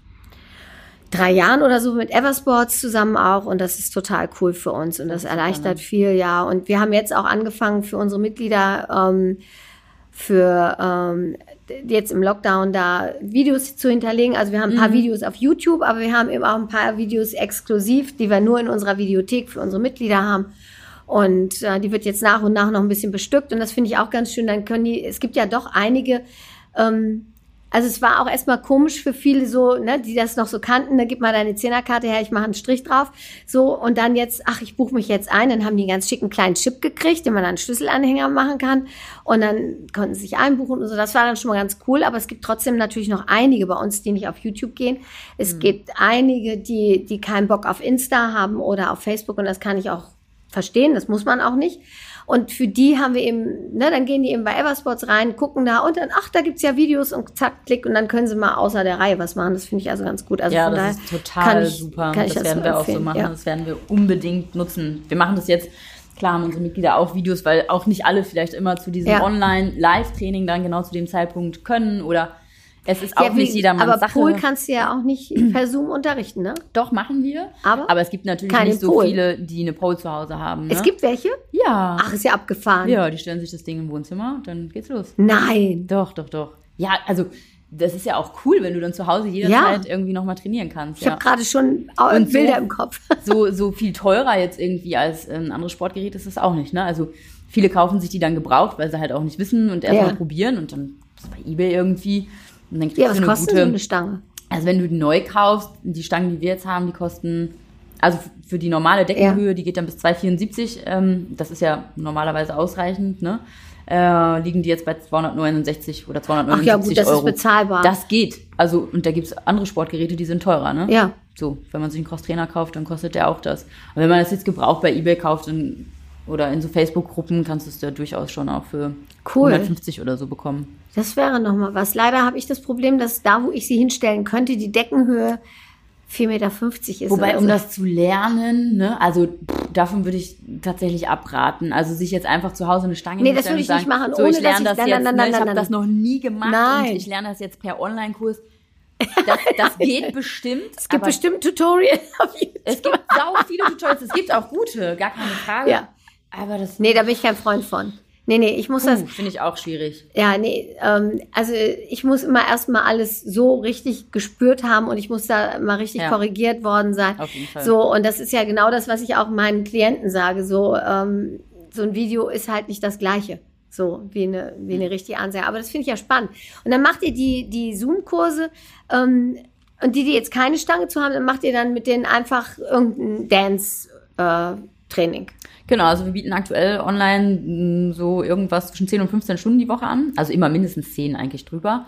drei Jahren oder so mit Eversports zusammen auch und das ist total cool für uns und das, super, erleichtert ne? viel, ja. Und wir haben jetzt auch angefangen für unsere Mitglieder ähm, für ähm, jetzt im Lockdown da Videos zu hinterlegen. Also wir haben ein paar Videos auf YouTube, aber wir haben eben auch ein paar Videos exklusiv, die wir nur in unserer Videothek für unsere Mitglieder haben. Und äh, die wird jetzt nach und nach noch ein bisschen bestückt und das finde ich auch ganz schön. Dann können die, es gibt ja doch einige, ähm, also es war auch erstmal komisch für viele so, ne, die das noch so kannten, da gib mal deine Zehnerkarte her, ich mache einen Strich drauf. So, und dann jetzt, ach, ich buche mich jetzt ein, dann haben die einen ganz schicken kleinen Chip gekriegt, den man dann einen Schlüsselanhänger machen kann. Und dann konnten sie sich einbuchen und so. Das war dann schon mal ganz cool, aber es gibt trotzdem natürlich noch einige bei uns, die nicht auf YouTube gehen. Es gibt einige, die, die keinen Bock auf Insta haben oder auf Facebook und das kann ich auch verstehen, das muss man auch nicht. Und für die haben wir eben, ne, dann gehen die eben bei Eversports rein, gucken da und dann, ach, da gibt's ja Videos und zack, klick und dann können sie mal außer der Reihe was machen. Das finde ich also ganz gut. Also ja, von das daher ist total ich, super. Das das, werden wir auch so machen. Ja. Das werden wir unbedingt nutzen. Wir machen das jetzt, klar haben unsere Mitglieder auch Videos, weil auch nicht alle vielleicht immer zu diesem Ja. Online-Live-Training dann genau zu dem Zeitpunkt können oder es ist auch Ja, wie- nicht jedermanns aber Sache. Pool kannst du ja auch nicht per Zoom unterrichten, ne? Doch, machen wir. Aber? Aber es gibt natürlich nicht so Pole. viele, die eine Pole zu Hause haben. Ne? Es gibt welche? Ja. Ach, ist ja abgefahren. Ja, die stellen sich das Ding im Wohnzimmer, dann geht's los. Nein. Doch, doch, doch. Ja, also das ist ja auch cool, wenn du dann zu Hause jederzeit irgendwie nochmal trainieren kannst. Ich ja. habe gerade schon Und so- Bilder im Kopf. so, so viel teurer jetzt irgendwie als ein anderes Sportgerät ist es auch nicht. Ne? Also viele kaufen sich die dann gebraucht, weil sie halt auch nicht wissen und erstmal Ja. probieren und dann ist bei Ebay irgendwie. Und dann kriegst Ja, du was eine kostet gute. so eine Stange? Also wenn du die neu kaufst, die Stangen, die wir jetzt haben, die kosten, also für die normale Deckenhöhe, die geht dann bis 2,74, ähm, das ist ja normalerweise ausreichend, ne? Äh, liegen die jetzt bei 269 oder 279 Ach ja, gut, das ist Euro. bezahlbar. Das geht. Also, und da gibt's andere Sportgeräte, die sind teurer, ne? Ja. So, wenn man sich einen Crosstrainer kauft, dann kostet der auch das. Und wenn man das jetzt gebraucht bei Ebay kauft dann, oder in so Facebook-Gruppen, kannst du es ja durchaus schon auch für Cool. 150 oder so bekommen. Das wäre noch mal was. Leider habe ich das Problem, dass da, wo ich sie hinstellen könnte, die Deckenhöhe 4,50 Meter ist. Wobei, um so. das zu lernen, ne, also pff, davon würde ich tatsächlich abraten. Also sich jetzt einfach zu Hause eine Stange Nee, das würde ich und nicht sagen, machen, so, ohne ich lerne dass das ich- jetzt, nein, ne, ich habe das noch nie gemacht Nein. und ich lerne das jetzt per Online-Kurs. Das, das geht bestimmt. es gibt bestimmt Tutorials auf YouTube. Es gibt sau viele Tutorials, es gibt auch gute, gar keine Frage. Ja. Aber das Nee, da bin ich kein Freund von. Nee, nee, ich muss das, finde ich auch schwierig. ja, nee, ähm, also ich muss immer erstmal alles so richtig gespürt haben und ich muss da mal richtig Ja. korrigiert worden sein. Auf jeden Fall. So, und das ist ja genau das, was ich auch meinen Klienten sage. So, ähm, so ein Video ist halt nicht das Gleiche. So, wie eine, wie eine richtige Ansage. Aber das finde ich ja spannend. Und dann macht ihr die, die Zoom-Kurse, ähm, und die, die jetzt keine Stange zu haben, dann macht ihr dann mit denen einfach irgendein Dance-Training. Genau, also wir bieten aktuell online mh, so irgendwas zwischen 10 und 15 Stunden die Woche an. Also immer mindestens 10 eigentlich drüber.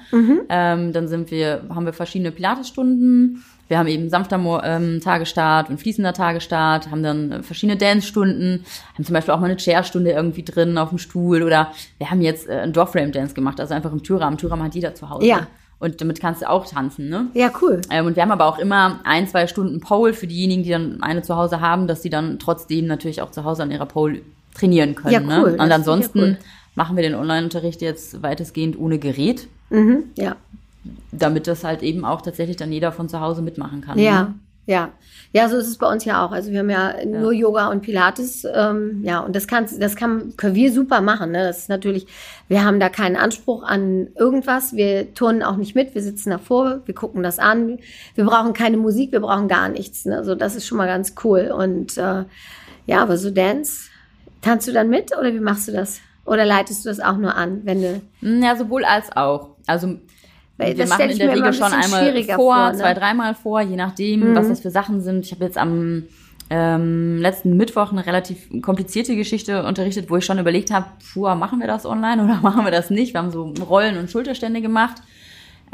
Ähm, dann sind wir, haben wir verschiedene Pilatesstunden. Wir haben eben sanfter ähm, Tagestart und fließender Tagestart, haben dann verschiedene Dance-Stunden, haben zum Beispiel auch mal eine Chair-Stunde irgendwie drin auf dem Stuhl oder wir haben jetzt äh, einen Doorframe-Dance gemacht, also einfach im Türrahmen. Türrahmen hat jeder zu Hause. Ja. Und damit kannst du auch tanzen, ne? Ja, cool. Ähm, und wir haben aber auch immer ein, zwei Stunden Pole für diejenigen, die dann eine zu Hause haben, dass sie dann trotzdem natürlich auch zu Hause an ihrer Pole trainieren können. Ja, ne? cool. Und Das ansonsten ja machen wir den Online-Unterricht jetzt weitestgehend ohne Gerät, Mhm, ja. damit das halt eben auch tatsächlich dann jeder von zu Hause mitmachen kann. Ja. Ne? Ja, ja, so ist es bei uns ja auch. Also wir haben ja, nur Yoga und Pilates. Ähm, ja, und das kann, das kann, können wir super machen. Ne? Das ist natürlich, wir haben da keinen Anspruch an irgendwas. Wir turnen auch nicht mit. Wir sitzen davor, wir gucken das an. Wir brauchen keine Musik, wir brauchen gar nichts. Ne? Also das ist schon mal ganz cool. Und äh, ja, aber so Dance, tanzt du dann mit oder wie machst du das? Oder leitest du das auch nur an, wenn du? Ja, sowohl als auch. Also Weil wir das machen in der Regel ein schon einmal vor, vor, ne? zwei, dreimal vor, je nachdem, Mhm. was das für Sachen sind. Ich habe jetzt am ähm, letzten Mittwoch eine relativ komplizierte Geschichte unterrichtet, wo ich schon überlegt habe, puh, machen wir das online oder machen wir das nicht? Wir haben so Rollen- und Schulterstände gemacht.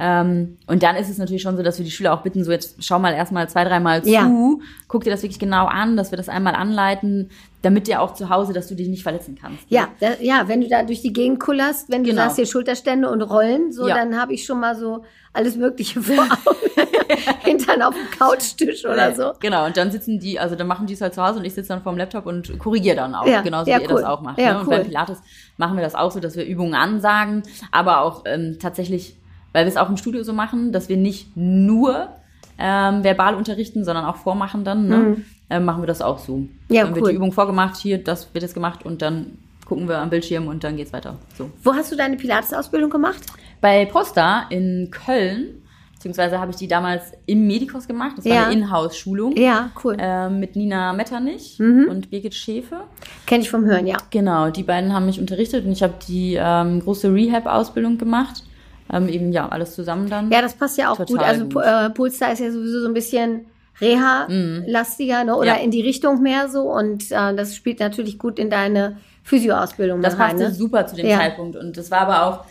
Ähm, und dann ist es natürlich schon so, dass wir die Schüler auch bitten, so jetzt schau mal erstmal zwei, dreimal Ja. zu, guck dir das wirklich genau an, dass wir das einmal anleiten, damit dir auch zu Hause, dass du dich nicht verletzen kannst. Ja, da, ja, wenn du da durch die Gegend kullerst, wenn du Genau. sagst hier Schulterstände und Rollen, so, Ja. dann habe ich schon mal so alles Mögliche vor Augen. Hintern auf dem Couchtisch oder so. Genau, und dann sitzen die, also dann machen die es halt zu Hause und ich sitze dann vorm Laptop und korrigiere dann auch, Ja, genauso ja, wie ihr cool. das auch macht. Ja, ne? Und cool. beim Pilates machen wir das auch so, dass wir Übungen ansagen, aber auch ähm, tatsächlich, weil wir es auch im Studio so machen, dass wir nicht nur ähm, verbal unterrichten, sondern auch vormachen dann, ne? ähm, machen wir das auch so. Mhm. Ja, dann wird cool. die Übung vorgemacht, hier, das wird jetzt gemacht und dann gucken wir am Bildschirm und dann geht's weiter. So. Wo hast du deine Pilates-Ausbildung gemacht? Bei Posta in Köln, beziehungsweise habe ich die damals im Medikos gemacht, das war Ja. eine Inhouse-Schulung. Ja, cool. ähm, mit Nina Metternich Mhm. und Birgit Schäfe. Kenne ich vom Hören, ja. Genau, die beiden haben mich unterrichtet und ich habe die ähm, große Rehab-Ausbildung gemacht. Ähm, eben, ja, alles zusammen dann. Ja, das passt ja auch Total gut. Also gut. Äh, Polestar ist ja sowieso so ein bisschen Reha-lastiger, ne? oder Ja. in die Richtung mehr so. Und äh, das spielt natürlich gut in deine Physio-Ausbildung das rein. passte Ne? super zu dem Ja. Zeitpunkt. Und das war aber auch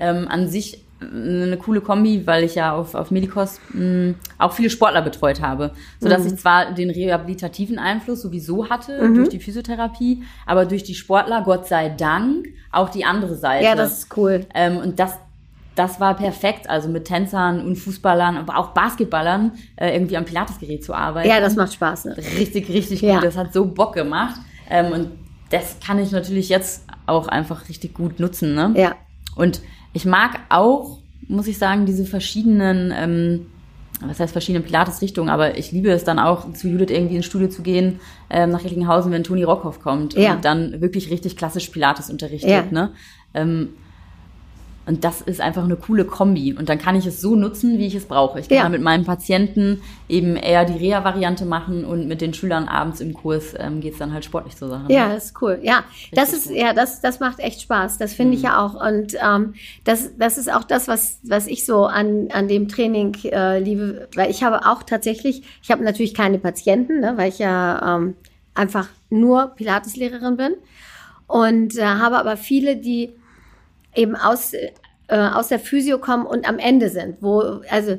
ähm, an sich eine coole Kombi, weil ich ja auf, auf Medikos mh, auch viele Sportler betreut habe. Sodass Mhm. ich zwar den rehabilitativen Einfluss sowieso hatte durch die Physiotherapie, aber durch die Sportler, Gott sei Dank, auch die andere Seite. Ja, das ist cool. Ähm, und das, das war perfekt, also mit Tänzern und Fußballern, aber auch Basketballern äh, irgendwie am Pilatesgerät zu arbeiten. Ja, das macht Spaß. Ne? richtig, richtig Ja. gut. Das hat so Bock gemacht. Ähm, und das kann ich natürlich jetzt auch einfach richtig gut nutzen. Ne? Ja. Und ich mag auch, muss ich sagen, diese verschiedenen, ähm, was heißt verschiedene Pilates-Richtungen, aber ich liebe es dann auch, zu Judith irgendwie ins Studio zu gehen, ähm, nach Recklinghausen, wenn Toni Rockhoff kommt Ja. und dann wirklich richtig klassisch Pilates unterrichtet. Ja. Ne? Ähm, und das ist einfach eine coole Kombi. Und dann kann ich es so nutzen, wie ich es brauche. Ich kann Ja. mit meinem Patienten eben eher die Reha-Variante machen und mit den Schülern abends im Kurs ähm, geht's dann halt sportlich zur Sache. ne? Ja, das ist cool. Ja, das ist, gut. ja, das, das macht echt Spaß. Das finde ich ja auch. Und ähm, das, das ist auch das, was, was ich so an, an dem Training äh, liebe. Weil ich habe auch tatsächlich, ich habe natürlich keine Patienten, ne, weil ich ja ähm, einfach nur Pilateslehrerin bin. Und äh, habe aber viele, die eben aus, äh, aus der Physio kommen und am Ende sind, wo, also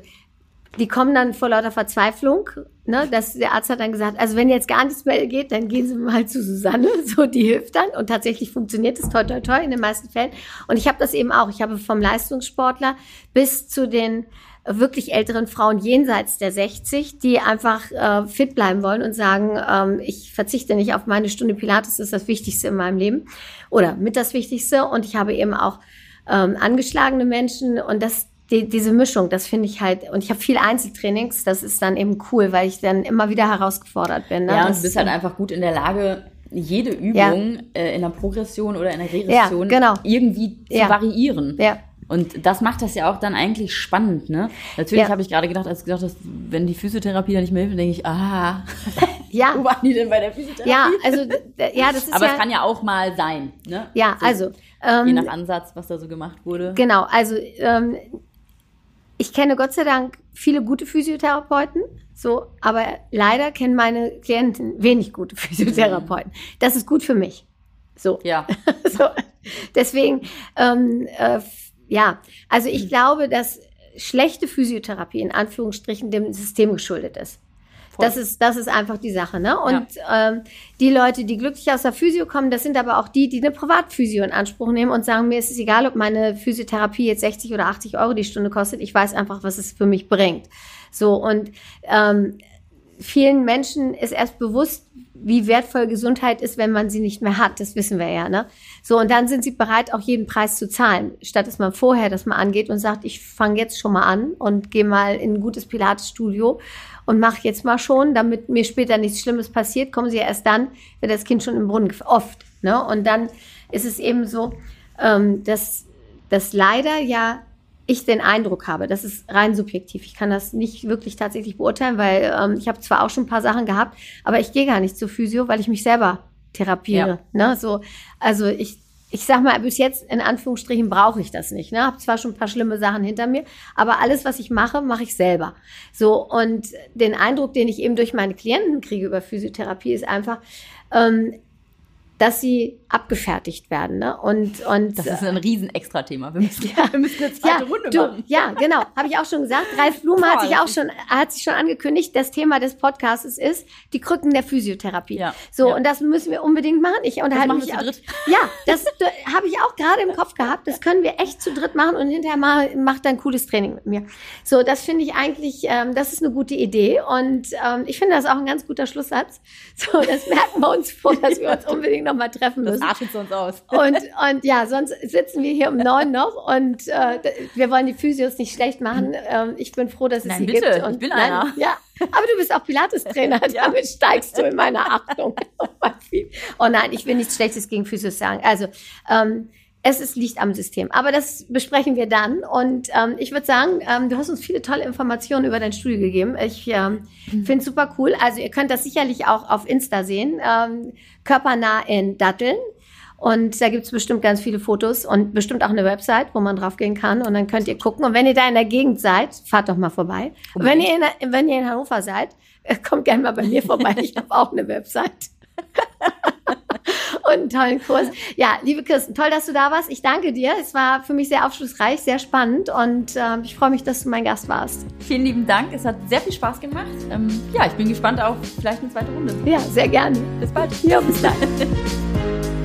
die kommen dann vor lauter Verzweiflung. Ne, dass der Arzt hat dann gesagt, also wenn jetzt gar nichts mehr geht, dann gehen Sie mal zu Susanne, so die hilft dann. Und tatsächlich funktioniert es toi toi toi in den meisten Fällen. Und ich habe das eben auch. Ich habe vom Leistungssportler bis zu den wirklich älteren Frauen jenseits der 60, die einfach äh, fit bleiben wollen und sagen, ähm, ich verzichte nicht auf meine Stunde Pilates, das ist das Wichtigste in meinem Leben oder mit das Wichtigste. Und ich habe eben auch ähm, angeschlagene Menschen und das die, diese Mischung, das finde ich halt, und ich habe viel Einzeltrainings, das ist dann eben cool, weil ich dann immer wieder herausgefordert bin. Ne? Ja, und du bist halt einfach gut in der Lage, jede Übung Ja. äh, in der Progression oder in der Regression genau. irgendwie zu Ja. variieren. Ja. Und das macht das ja auch dann eigentlich spannend, ne? Natürlich Ja. habe ich gerade gedacht, als du gesagt hast, wenn die Physiotherapie da nicht mehr hilft, denke ich, ah, Ja, wo waren die denn bei der Physiotherapie? ja, also, ja, das ist Aber ja, es kann ja auch mal sein, ne? ja, So, also, Je ähm, nach Ansatz, was da so gemacht wurde. Genau, also ähm, ich kenne Gott sei Dank viele gute Physiotherapeuten, so, aber leider kennen meine Klienten wenig gute Physiotherapeuten. Das ist gut für mich. So, Ja, so. deswegen, ähm, äh, ja, also ich glaube, dass schlechte Physiotherapie in Anführungsstrichen dem System geschuldet ist. Voll. Das ist, das ist einfach die Sache, ne? Und ähm, die Leute, die glücklich aus der Physio kommen, das sind aber auch die, die eine Privatphysio in Anspruch nehmen und sagen, mir ist es egal, ob meine Physiotherapie jetzt 60 oder 80 Euro die Stunde kostet. Ich weiß einfach, was es für mich bringt. So und ähm, vielen Menschen ist erst bewusst, wie wertvoll Gesundheit ist, wenn man sie nicht mehr hat. Das wissen wir ja, ne? So, und dann sind sie bereit, auch jeden Preis zu zahlen, statt dass man vorher das mal angeht und sagt, ich fange jetzt schon mal an und gehe mal in ein gutes Pilates-Studio und mache jetzt mal schon, damit mir später nichts Schlimmes passiert, kommen sie ja erst dann, wenn das Kind schon im Brunnen, oft, ne? Und dann ist es eben so, ähm, dass, dass leider ja ich den Eindruck habe, das ist rein subjektiv. Ich kann das nicht wirklich tatsächlich beurteilen, weil ähm, ich habe zwar auch schon ein paar Sachen gehabt, aber ich gehe gar nicht zur Physio, weil ich mich selber therapiere. Ja. Ne? So, also ich, ich sag mal, bis jetzt in Anführungsstrichen brauche ich das nicht. Ne? Habe zwar schon ein paar schlimme Sachen hinter mir, aber alles, was ich mache, mache ich selber. So und den Eindruck, den ich eben durch meine Klienten kriege über Physiotherapie, ist einfach, ähm, dass sie abgefertigt werden. Ne? Und, und, das ist ein riesen Extra-Thema. Wir müssen, ja, wir müssen eine zweite ja, Runde du, machen. Ja, genau. Habe ich auch schon gesagt. Ralf Blume hat sich auch schon, hat sich schon angekündigt, das Thema des Podcasts ist die Krücken der Physiotherapie. Ja, so, ja. und das müssen wir unbedingt machen. Ich unterhalte mich auch. Dritt. Ja, das habe ich auch gerade im Kopf gehabt. Das können wir echt zu dritt machen und hinterher mal, macht ein cooles Training mit mir. So, das finde ich eigentlich, ähm, das ist eine gute Idee. Und ähm, ich finde das auch ein ganz guter Schlusssatz. So, das merken wir uns vor, dass wir uns unbedingt nochmal treffen müssen. Das artet uns aus. Und, und ja, sonst sitzen wir hier um neun noch und äh, wir wollen die Physios nicht schlecht machen. Ähm, ich bin froh, dass es nein, sie bitte, gibt. Und, ich bin nein, einer. Ja, aber du bist auch Pilates-Trainer, ja. damit steigst du in meiner Achtung. oh nein, ich will nichts Schlechtes gegen Physios sagen. Also, ähm, es ist, liegt am System. Aber das besprechen wir dann. Und ähm, ich würde sagen, ähm, du hast uns viele tolle Informationen über dein Studio gegeben. Ich ähm, mhm. finde es super cool. Also ihr könnt das sicherlich auch auf Insta sehen. Ähm, körpernah in Datteln. Und da gibt's bestimmt ganz viele Fotos und bestimmt auch eine Website, wo man draufgehen kann. Und dann könnt ihr gucken. Und wenn ihr da in der Gegend seid, fahrt doch mal vorbei. Und wenn ihr, in, wenn ihr in Hannover seid, kommt gerne mal bei mir vorbei. Ich habe auch eine Website. und einen tollen Kurs. Ja, liebe Kirsten, toll, dass du da warst. Ich danke dir. Es war für mich sehr aufschlussreich, sehr spannend und äh, ich freue mich, dass du mein Gast warst. Vielen lieben Dank. Es hat sehr viel Spaß gemacht. Ähm, ja, ich bin gespannt auf vielleicht eine zweite Runde. Ja, sehr gerne. Bis bald. Ja, bis dann.